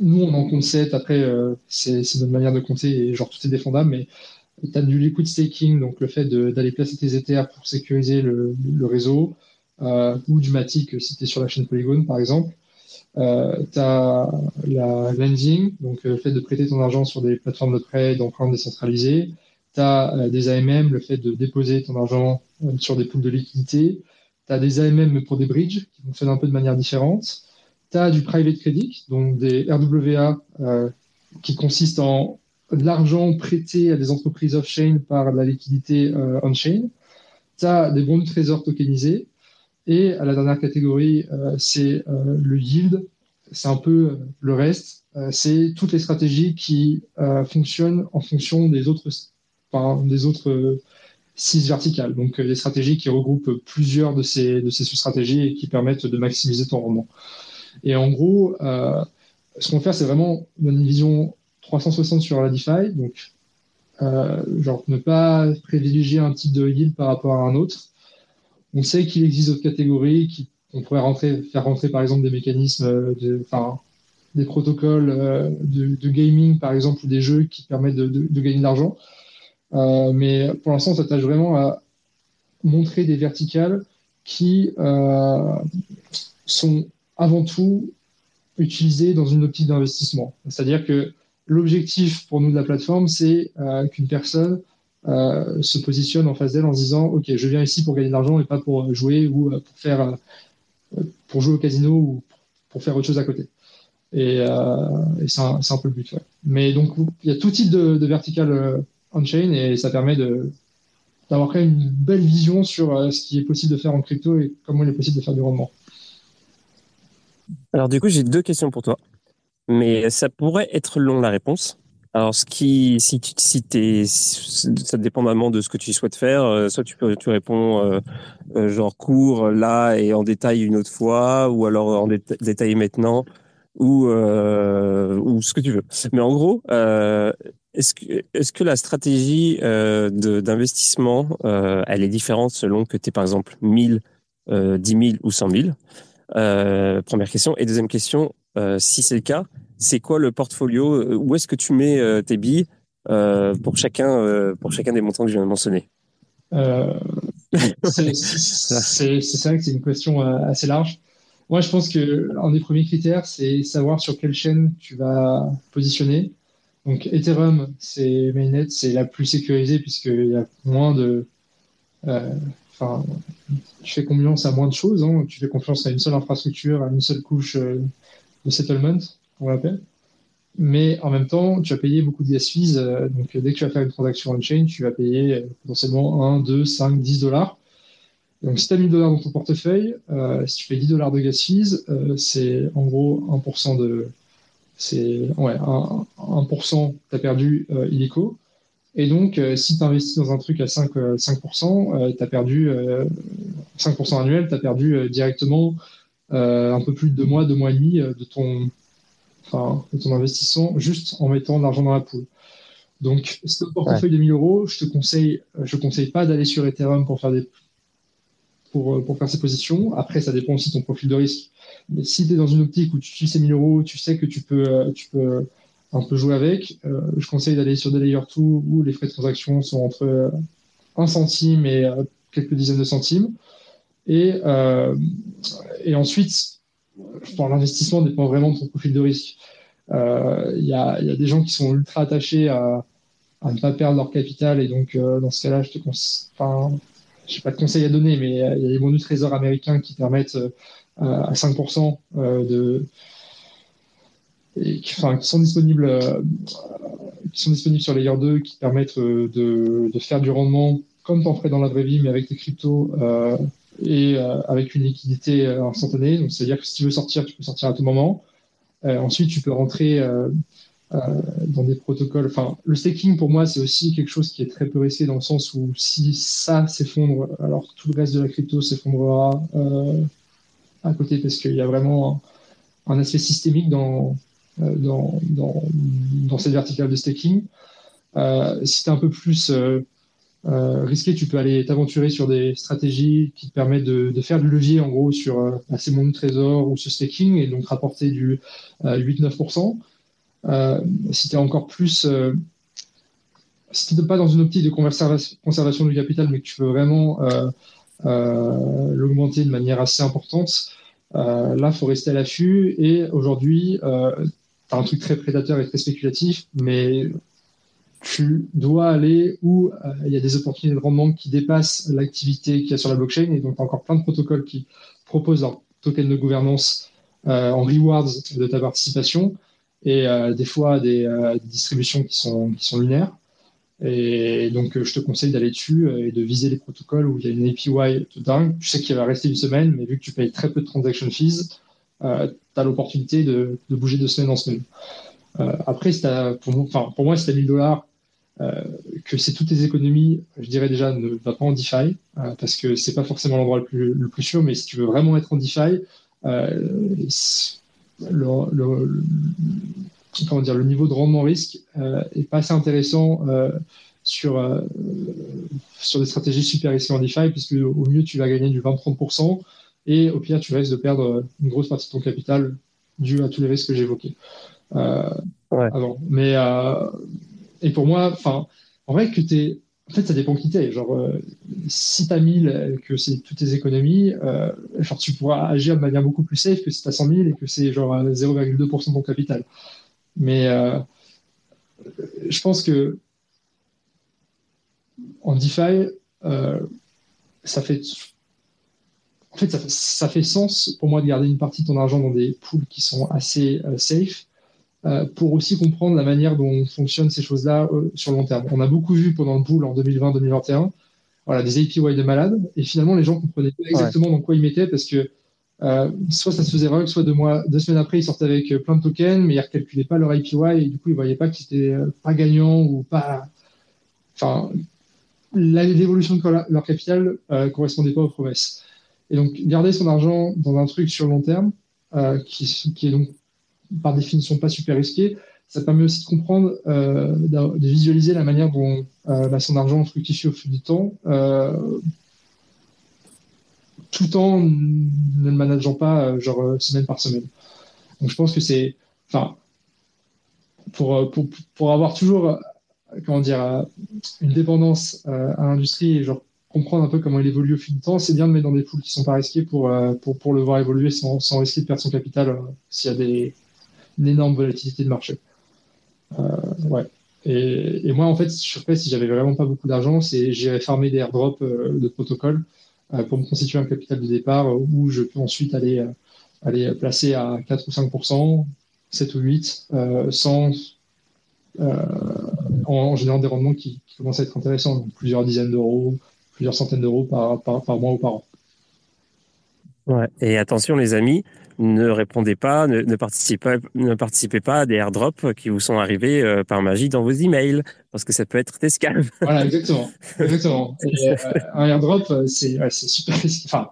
nous, on en compte 7. Après, c'est, notre manière de compter et genre tout est défendable, mais tu as du liquid staking, donc le fait d'aller placer tes ETH pour sécuriser le, réseau, ou du Matic si tu es sur la chaîne Polygon, par exemple. Euh, tu as la lending, donc euh, le fait de prêter ton argent sur des plateformes de prêt, d'emprunt décentralisées. Tu as euh, des AMM, le fait de déposer ton argent sur des poules de liquidité. Tu as des AMM pour des bridges qui fonctionnent un peu de manière différente. Tu as du private credit, donc des RWA qui consistent en de l'argent prêté à des entreprises off-chain par la liquidité on-chain. Tu as des bons de trésor tokenisés. Et à la dernière catégorie, euh, c'est euh, le yield. C'est un peu euh, le reste. c'est toutes les stratégies qui fonctionnent en fonction des autres, des autres six verticales. Donc, des stratégies qui regroupent plusieurs de ces, de ces sous-stratégies et qui permettent de maximiser ton rendement. Et en gros, ce qu'on fait, c'est vraiment une vision 360 sur la DeFi. Donc, genre, ne pas privilégier un type de yield par rapport à un autre on sait qu'il existe d'autres catégories, qui, on pourrait rentrer, faire rentrer par exemple des mécanismes, euh, enfin, des protocoles euh, de, gaming par exemple ou des jeux qui permettent de, gagner de l'argent. Euh, mais pour l'instant, on s'attache vraiment à montrer des verticales qui sont avant tout utilisées dans une optique d'investissement. C'est-à-dire que l'objectif pour nous de la plateforme, c'est qu'une personne euh, se positionne en face d'elle en se disant ok je viens ici pour gagner de l'argent et pas pour jouer ou euh, pour faire euh, pour jouer au casino ou pour faire autre chose à côté. Et, c'est un, peu le but mais donc il y a tout type de, vertical on-chain et ça permet d'avoir quand même une belle vision sur ce qui est possible de faire en crypto et comment il est possible de faire du rendement alors du coup j'ai deux questions pour toi mais ça pourrait être long la réponse alors, ce qui, si tu si es, ça dépendamment de ce que tu souhaites faire. Euh, soit tu tu réponds euh, euh, genre court là et en détail une autre fois, ou alors en détail maintenant, ou ou ce que tu veux. Mais en gros, est-ce que est-ce que la stratégie d'investissement, elle est différente selon que tu es par exemple 1000, 10 000 ou 100 000 Première question. Et deuxième question, si c'est le cas c'est quoi le portfolio euh, Où est-ce que tu mets euh, tes billes euh, pour chacun pour chacun des montants que je viens de mentionner? C'est vrai que c'est une question assez large. Moi, je pense que un des premiers critères, c'est savoir sur quelle chaîne tu vas positionner. Donc, Ethereum, c'est mainnet, c'est la plus sécurisée puisqu'il y a moins de. Enfin, tu fais confiance à moins de choses. Hein. Tu fais confiance à une seule infrastructure, à une seule couche de settlement on l'appelle. Mais en même temps, tu vas payer beaucoup de gas fees. Euh, donc, dès que tu vas faire une transaction on-chain, tu vas payer euh, potentiellement 1, 2, 5, 10 dollars. Donc, si tu as 1000 dollars dans ton portefeuille, euh, si tu payes 10 dollars de gas fees, c'est en gros 1% de. C'est ouais, 1%, 1% tu as perdu illico. Et donc, si tu investis dans un truc à 5, 5% tu as perdu 5% annuel, tu as perdu directement un peu plus de deux mois, deux mois et demi de ton, de ton investissement juste en mettant de l'argent dans la poule. Donc, si tu un portefeuille de 1000 euros, je te conseille, je conseille pas d'aller sur Ethereum pour faire des, pour, pour faire ces positions. Après, ça dépend aussi de ton profil de risque. Mais si tu es dans une optique où tu utilises ces 1000 euros, tu sais que tu peux, tu peux un peu jouer avec, euh, je conseille d'aller sur des layer 2 où les frais de transaction sont entre 1 centime et euh, quelques dizaines de centimes. Et, euh, et ensuite, l'investissement dépend vraiment de ton profil de risque. Il euh, y, a, des gens qui sont ultra attachés à, ne pas perdre leur capital et donc euh, dans ce cas-là, je te enfin, j'ai pas de conseils à donner, mais il y a des bons du trésor américains qui permettent euh, à 5% de et qui, sont disponibles qui sont disponibles sur Layer 2 qui permettent de, faire du rendement comme tu en ferais dans la vraie vie mais avec tes cryptos et avec une liquidité instantanée. Donc, c'est-à-dire que si tu veux sortir, tu peux sortir à tout moment. ensuite, tu peux rentrer dans des protocoles. Enfin, le staking, pour moi, c'est aussi quelque chose qui est très peu risqué dans le sens où si ça s'effondre, alors tout le reste de la crypto s'effondrera à côté parce qu'il y a vraiment un, aspect systémique dans, dans, dans, cette verticale de staking. si tu es un peu plus euh, risqué, tu peux aller t'aventurer sur des stratégies qui te permettent de, faire du levier en gros sur euh, ces mondes de trésor ou ce staking et donc rapporter du 8-9%. Euh, si tu es encore plus, si tu n'es pas dans une optique de conservation du capital, mais que tu veux vraiment l'augmenter de manière assez importante, là, il faut rester à l'affût. Et aujourd'hui, as un truc très prédateur et très spéculatif, mais tu dois aller où euh, il y a des opportunités de rendement qui dépassent l'activité qu'il y a sur la blockchain. Et donc, encore plein de protocoles qui proposent leur token de gouvernance euh, en rewards de ta participation et euh, des fois des, distributions qui sont, qui sont lunaires. Et donc, je te conseille d'aller dessus et de viser les protocoles où il y a une APY tout dingue. Tu sais qu'il va rester une semaine, mais vu que tu payes très peu de transaction fees, tu as l'opportunité de, bouger de semaine en semaine. après, pour, moi, si tu as 1000 dollars euh, que c'est toutes tes économies, je dirais déjà, ne va pas en DeFi, euh, parce que c'est pas forcément l'endroit le plus, sûr, mais si tu veux vraiment être en DeFi, euh, le, comment dire, le niveau de rendement risque est pas assez intéressant sur, sur des stratégies super risquées en DeFi, puisque au mieux tu vas gagner du 20-30%, et au pire tu risques de perdre une grosse partie de ton capital dû à tous les risques que évoqués avant. Mais et pour moi, enfin, en vrai, que tu En fait, ça dépend qui t'es. Genre, euh, si t'as 1000, que c'est toutes tes économies, euh, genre, tu pourras agir de manière beaucoup plus safe que si t'as 100 000 et que c'est genre 0,2% de ton capital. Mais euh, je pense que en DeFi, ça fait. En fait, ça fait, ça fait sens pour moi de garder une partie de ton argent dans des pools qui sont assez safe euh, pour aussi comprendre la manière dont fonctionnent ces choses-là euh, sur le long terme. On a beaucoup vu pendant le boom en 2020-2021, voilà, des APY de malades, et finalement les gens comprenaient pas exactement dans quoi ils mettaient parce que euh, soit ça se faisait rug, soit deux, mois, deux semaines après ils sortaient avec plein de tokens, mais ils ne recalculaient pas leur APY et du coup ils voyaient pas qu'ils étaient pas gagnants ou pas. Enfin, l'évolution de leur capital ne correspondait pas aux promesses. Et donc garder son argent dans un truc sur long terme, qui, qui est donc par définition pas super risqué. Ça permet aussi de comprendre, euh, de visualiser la manière dont euh, bah, son argent fructifie au fil du temps, euh, tout en ne le manageant pas genre semaine par semaine. Donc je pense que c'est, enfin, pour, pour, pour, avoir toujours, comment dire, une dépendance à l'industrie genre comprendre un peu comment il évolue au fil du temps, c'est bien de mettre dans des poules qui sont pas risquées pour, pour, pour le voir évoluer sans, sans risquer de perdre son capital s'il y a des, une énorme volatilité de marché. Euh, ouais. Et, moi, en fait, je ferais si j'avais vraiment pas beaucoup d'argent, c'est j'irais farmer des airdrops euh, de protocole euh, pour me constituer un capital de départ où je peux ensuite aller, aller placer à 4 ou 5% 7 ou 8 sans en, générant des rendements qui, commencent à être intéressants, plusieurs dizaines d'euros, plusieurs centaines d'euros par, par, par, mois ou par an. Ouais. Et attention les amis, ne répondez pas, ne, participez, ne participez pas à des airdrops qui vous sont arrivés euh, par magie dans vos emails, parce que ça peut être des scams. Voilà, exactement. exactement. Euh, un airdrop, euh, c'est super Enfin,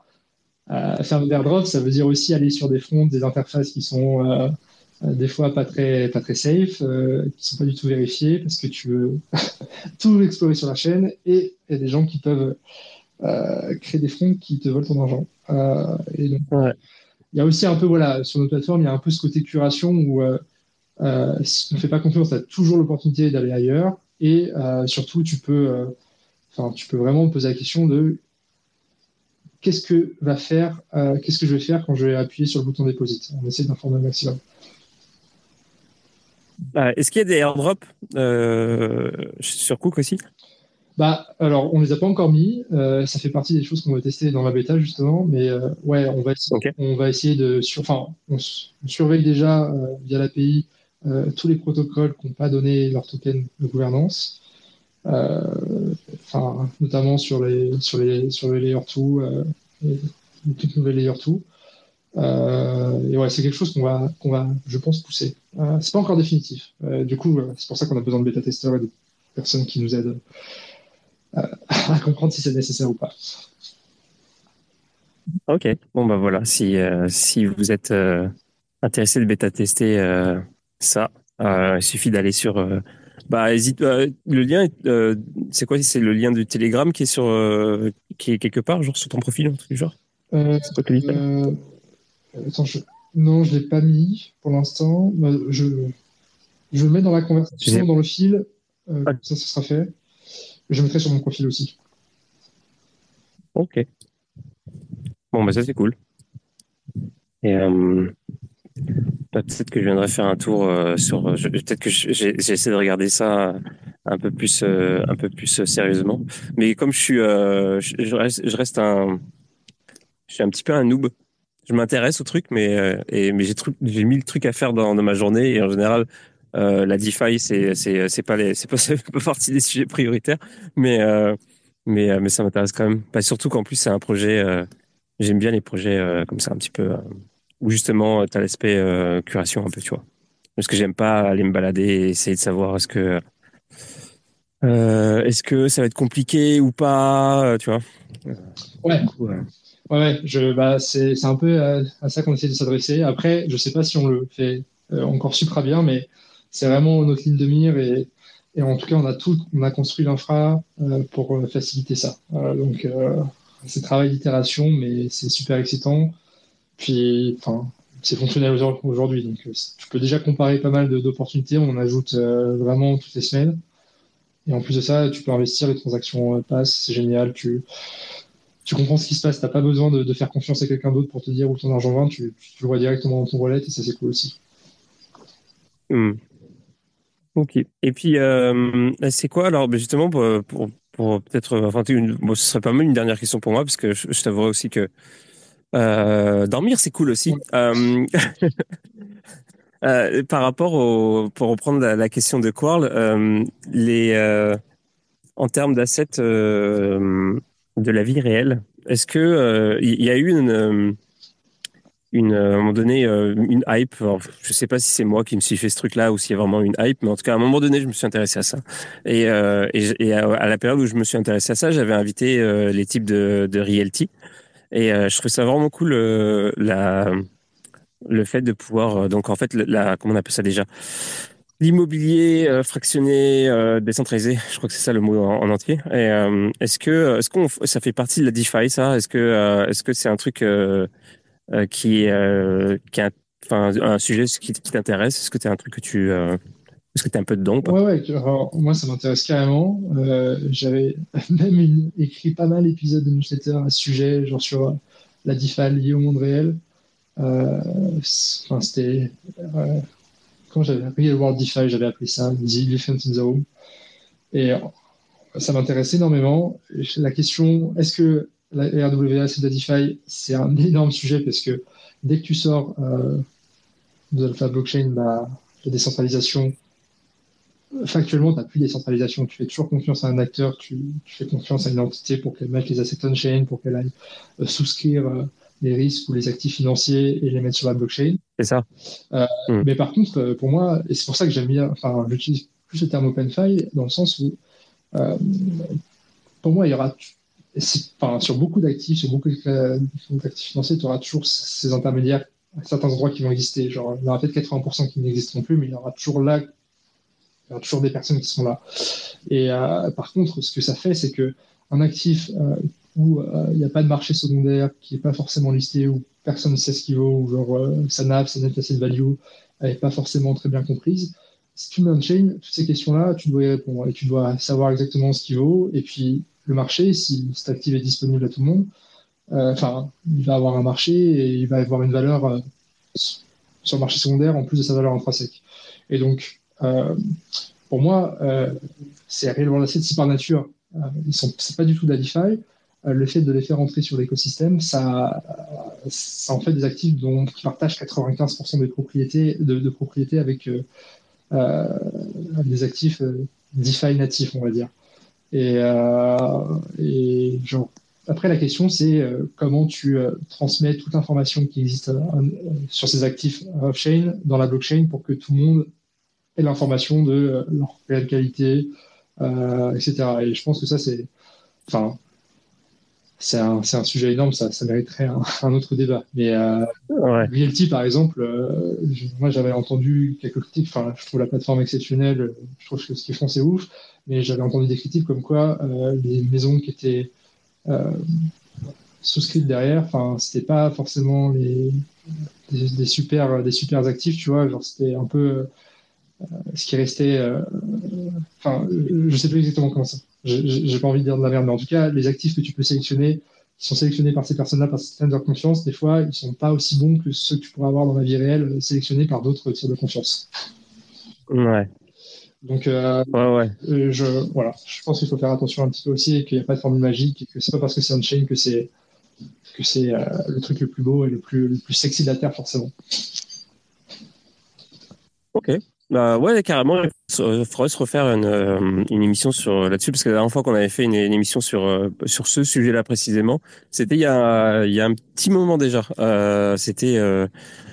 faire des airdrops, ça veut dire aussi aller sur des fronts, des interfaces qui sont des fois pas très, pas très safe, qui sont pas du tout vérifiées, parce que tu veux tout explorer sur la chaîne, et il y a des gens qui peuvent créer des fronts qui te volent ton argent. et donc, ouais il y a aussi un peu, voilà, sur notre plateforme, il y a un peu ce côté curation où euh, euh, si tu ne fais pas confiance, tu as toujours l'opportunité d'aller ailleurs. Et euh, surtout, tu peux, tu peux vraiment poser la question de qu'est-ce que va faire, qu'est-ce que je vais faire quand je vais appuyer sur le bouton déposit? On essaie d'informer le maximum. Est-ce qu'il y a des airdrops sur Cook aussi? Bah, alors, on les a pas encore mis. Euh, ça fait partie des choses qu'on va tester dans la bêta, justement. Mais euh, ouais, on va, essayer, on va essayer de. Sur, enfin, on, surveille déjà euh, via l'API tous les protocoles qui n'ont pas donné leur token de gouvernance. enfin, notamment sur les, sur les, sur les layer 2, une toute nouvelle layer 2. Et ouais, c'est quelque chose qu'on va, qu'on va, je pense, pousser. c'est pas encore définitif. du coup, c'est pour ça qu'on a besoin de bêta-testeurs et de personnes qui nous aident à comprendre si c'est nécessaire ou pas. Ok, bon bah voilà, si, si vous êtes intéressé de bêta-tester ça, il suffit d'aller sur bah, hésite. Euh, le lien, euh, c'est quoi? C'est le lien du Telegram qui est sur, euh, qui est quelque part, genre sur ton profil, un truc genre? c'est pas que attends, je... non, je l'ai pas mis pour l'instant. Bah, je, je le mets dans la conversation, dans le fil. Ah. Ça, ce sera fait. Je le mettrai sur mon profil aussi. Ok. Bon, bah ça c'est cool. Et Peut-être que je viendrai faire un tour euh, sur. Peut-être que j'essaie de regarder ça un peu plus, euh, un peu plus sérieusement. Mais comme je suis, euh, je, reste, je reste un, je suis un petit peu un noob. Je m'intéresse au truc, mais et, mais j'ai j'ai mille trucs à faire dans, dans, ma journée et en général. la DeFi, c'est c'est c'est pas les c'est pas, pas partie des sujets prioritaires, mais mais mais ça m'intéresse quand même. Pas surtout qu'en plus c'est un projet. J'aime bien les projets comme ça un petit peu ou justement, tu as l'aspect euh, curation un peu, tu vois. Parce que j'aime pas aller me balader et essayer de savoir est-ce que euh, est-ce que ça va être compliqué ou pas, euh, tu vois. Ouais. ouais. Ouais, je, bah, c'est, c'est un peu à, ça qu'on essaie de s'adresser. Après, je sais pas si on le fait encore super bien, mais c'est vraiment notre ligne de mire et, et en tout cas, on a tout, on a construit l'infra pour faciliter ça. donc, c'est travail d'itération, mais c'est super excitant. Puis, c'est fonctionnel aujourd'hui. Donc, euh, tu peux déjà comparer pas mal d'opportunités. On en ajoute euh, vraiment toutes les semaines. Et en plus de ça, tu peux investir, les transactions euh, passent, c'est génial. Tu, tu comprends ce qui se passe. Tu n'as pas besoin de, faire confiance à quelqu'un d'autre pour te dire où ton argent va. Tu, le vois directement dans ton wallet et ça, c'est cool aussi. Hmm. Ok. Et puis, c'est quoi? Alors ben, justement pour, pour, peut-être, enfin, une, ce serait pas mal une dernière question pour moi parce que je, je t'avouerai aussi que euh, dormir, c'est cool aussi. Euh, euh, par rapport au, pour reprendre la, question de Quarl, euh, les, euh, en termes d'assets de la vie réelle, est-ce que il y a eu une, une, à un moment donné, une hype. je sais pas si c'est moi qui me suis fait ce truc-là ou s'il y a vraiment une hype, mais en tout cas, à un moment donné, je me suis intéressé à ça. Et, à, la période où je me suis intéressé à ça, j'avais invité les types de, de Realty et euh, je trouve ça vraiment cool euh, la, le fait de pouvoir euh, donc en fait la comment on appelle ça déjà? L'immobilier fractionné décentralisé je crois que c'est ça le mot en, entier et est-ce que est-ce qu'on ça fait partie de la DeFi ça? Est-ce que est-ce que c'est un truc qui qui enfin un sujet qui, t'intéresse? Est-ce que c'est un truc que tu est-ce que tu es un peu dedans Ouais, ouais. moi, ça m'intéresse carrément. Euh, j'avais même écrit pas mal d'épisodes de newsletter à ce sujet, genre sur euh, la DeFi liée au monde réel. Euh, c'était. Quand j'avais appris World DeFi, j'avais appelé ça The Elephant in the Room. Et ça m'intéresse énormément. La question, est-ce que la RWA, c'est de la DeFi C'est un énorme sujet parce que dès que tu sors de Alpha Blockchain, bah, la décentralisation, factuellement, tu n'as plus de décentralisation. Tu fais toujours confiance à un acteur, tu, fais confiance à une entité pour qu'elle mette les assets on-chain, pour qu'elle aille euh, souscrire euh, les risques ou les actifs financiers et les mettre sur la blockchain. C'est ça. Euh, hmm. Mais par contre, pour moi, et c'est pour ça que j'aime bien, enfin, j'utilise plus le terme OpenFi dans le sens où, pour moi, il y aura, enfin, sur beaucoup d'actifs, sur beaucoup d'actifs financiers, tu auras toujours ces intermédiaires à certains endroits qui vont exister. Genre, il y aura peut-être 80% qui n'existeront plus, mais il y aura toujours là il y a toujours des personnes qui sont là. Et euh, par contre, ce que ça fait, c'est que un actif euh, où euh, il n'y a pas de marché secondaire, qui n'est pas forcément listé, où personne ne sait ce qu'il vaut, ou genre sa NAV, sa net asset value, n'est pas forcément très bien comprise. Si tu mets un chain, toutes ces questions-là, tu dois y répondre et tu dois savoir exactement ce qu'il vaut. Et puis le marché, si cet actif est disponible à tout le monde, enfin, il va avoir un marché et il va avoir une valeur sur le marché secondaire en plus de sa valeur intrinsèque. Et donc, euh, pour moi, euh, c'est réellement c'est par nature. Euh, ils sont, c'est pas du tout de la DeFi. le fait de les faire entrer sur l'écosystème, ça, ça en fait des actifs dont, qui partagent 95% des propriétés, de, propriétés avec des actifs DeFi natifs, on va dire. Et genre, après, la question, c'est comment tu transmets toute l'information qui existe sur ces actifs off-chain dans la blockchain pour que tout le monde ait l'information de leur réelle qualité, etc. Et je pense que ça, c'est. Enfin, c'est un, un, sujet énorme, ça, ça mériterait un, autre débat. Mais euh, Realty, par exemple, euh, moi j'avais entendu quelques critiques, enfin je trouve la plateforme exceptionnelle, je trouve que ce qu'ils font c'est ouf, mais j'avais entendu des critiques comme quoi euh, les maisons qui étaient euh, souscrites derrière, enfin c'était pas forcément les, des, des, super, des super actifs, tu vois, genre c'était un peu euh, ce qui restait, euh, enfin je sais plus exactement comment ça j'ai pas envie de dire de la merde, mais en tout cas, les actifs que tu peux sélectionner, qui sont sélectionnés par ces personnes-là, par ces de confiance, des fois, ils sont pas aussi bons que ceux que tu pourrais avoir dans la vie réelle, euh, sélectionnés par d'autres tiers de confiance. Ouais. Donc, euh, ouais, ouais. Euh, je, voilà, je pense qu'il faut faire attention un petit peu aussi et qu'il n'y a pas de formule magique et que c'est pas parce que c'est on-chain que c'est que c'est euh, le truc le plus beau et le plus, le plus sexy de la Terre, forcément. Ok. Bah ouais, carrément. Il faudrait se refaire une, euh, une émission sur là-dessus parce que la dernière fois qu'on avait fait une, émission sur euh, sur ce sujet-là précisément, c'était il y a il y a un petit moment déjà. Euh, c'était, euh,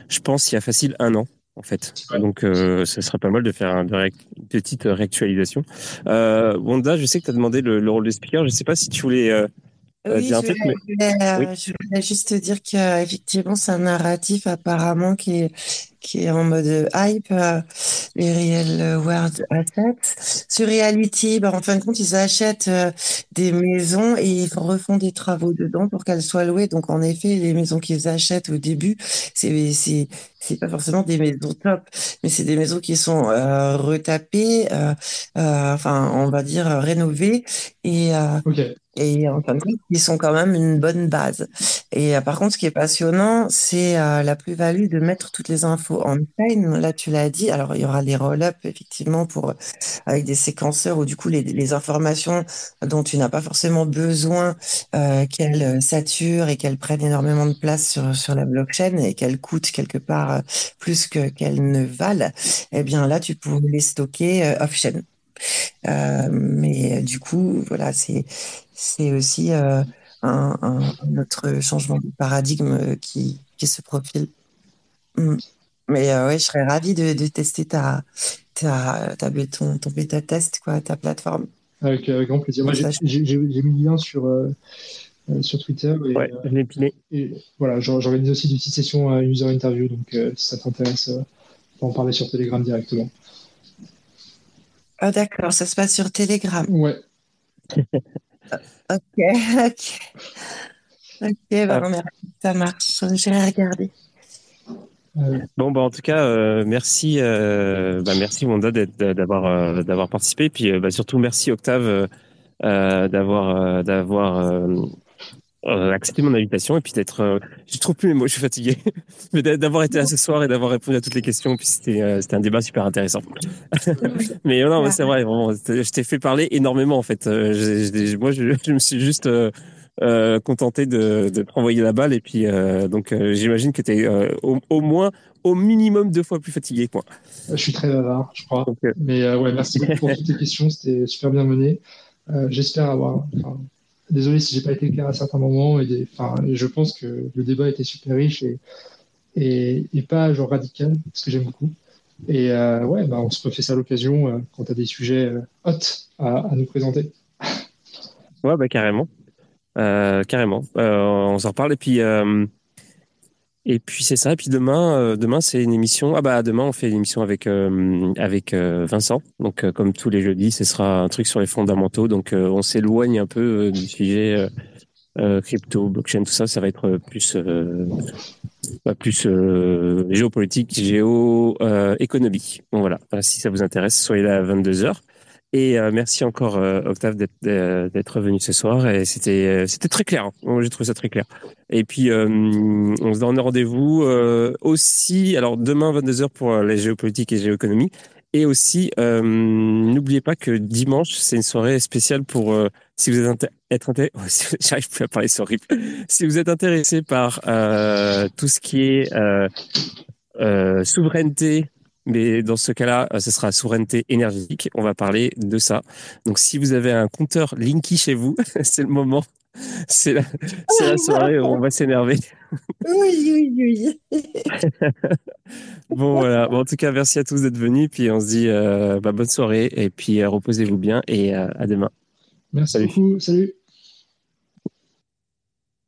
je pense, il y a facile un an en fait. Donc, euh, ce serait pas mal de faire une petite réactualisation. Euh, Wanda, je sais que tu as demandé le, le, rôle de speaker. Je sais pas si tu voulais oui, je, voulais, je, voulais, juste dire qu'effectivement, c'est un narratif apparemment qui est, qui est en mode hype, euh, les Real World Assets. Sur Reality, bah, en fin de compte, ils achètent euh, des maisons et ils refont des travaux dedans pour qu'elles soient louées. Donc, en effet, les maisons qu'ils achètent au début, c'est, c'est, c'est pas forcément des maisons top, mais c'est des maisons qui sont euh, retapées, euh, euh, enfin, on va dire rénovées et, okay. et en fin de compte, ils sont quand même une bonne base. Et par contre, ce qui est passionnant, c'est la plus-value de mettre toutes les infos en chain, là tu l'as dit, alors il y aura les roll-up effectivement pour avec des séquenceurs où du coup les, informations dont tu n'as pas forcément besoin euh, qu'elles saturent et qu'elles prennent énormément de place sur, sur la blockchain et qu'elles coûtent quelque part euh, plus que qu'elles ne valent, eh bien là tu peux les stocker euh, off-chain. Euh, mais du coup, voilà, c'est aussi euh, un, autre changement de paradigme qui, qui se profile. Mm. Mais euh, ouais, je serais ravie de, de tester ta, ta, ta, ton, ton bêta test, quoi, ta plateforme. Avec, avec grand plaisir. Moi, j'ai mis le lien sur, euh, euh, sur Twitter. Et, ouais, je l'ai piné. Et voilà, j'organise aussi des petites sessions à user interview, donc si ça t'intéresse, on peut en parler sur Telegram directement. Ah d'accord, ça se passe sur Telegram. Ouais. ok, ok. Ok, bah, ah. merci, ça marche. J'irai regarder. Bon, bah, en tout cas, euh, merci, euh, bah, merci Wanda d'avoir euh, d'avoir participé, puis bah, surtout merci Octave d'avoir d'avoir accepté mon invitation et puis d'être. je trouve plus mes mots, je suis fatigué, mais d'avoir été là ce soir et d'avoir répondu à toutes les questions. Puis c'était c'était un débat super intéressant. mais non, c'est vrai, je t'ai fait parler énormément en fait. moi, je, me suis juste euh, contenté de, de te renvoyer la balle. Et puis, euh, donc, euh, j'imagine que tu es au, au, moins, au minimum deux fois plus fatigué que moi. Je suis très bavard, je crois. Mais ouais, merci beaucoup pour toutes tes questions. C'était super bien mené. J'espère avoir. Désolé si j'ai pas été clair à certains moments. Et des, je pense que le débat était super riche et, et, et pas genre radical, ce que j'aime beaucoup. Et ouais, bah, on se refait ça à l'occasion quand tu as des sujets hot à, à nous présenter. Ouais, bah carrément. Euh, carrément. Euh, on s'en reparle. Et puis, euh, et puis c'est ça. Et puis demain, demain c'est une émission. Ah bah demain on fait une émission avec avec Vincent. Donc comme tous les jeudis, ce sera un truc sur les fondamentaux. Donc on s'éloigne un peu du sujet crypto, blockchain, tout ça. Ça va être plus bah, plus géopolitique, géo-économie. bon voilà. Si ça vous intéresse, soyez là à 22 h et euh, merci encore euh, Octave d'être venu ce soir. Et c'était euh, c'était très clair. Hein. J'ai trouvé ça très clair. Et puis on se donne rendez-vous aussi. Alors demain 22 h pour les géopolitiques et géoéconomie. Et aussi n'oubliez pas que dimanche c'est une soirée spéciale pour si vous êtes intéressé. J'arrive plus à parler, c'est horrible. Si vous êtes intéressé par tout ce qui est souveraineté mais dans ce cas-là, euh, ce sera souveraineté énergétique. On va parler de ça. Donc, si vous avez un compteur Linky chez vous, c'est le moment c'est la, la, soirée où on va s'énerver. Oui, oui, oui. bon, voilà. Bon, en tout cas, merci à tous d'être venus. Puis on se dit bah, bonne soirée et puis reposez-vous bien et à demain. Merci beaucoup. Salut.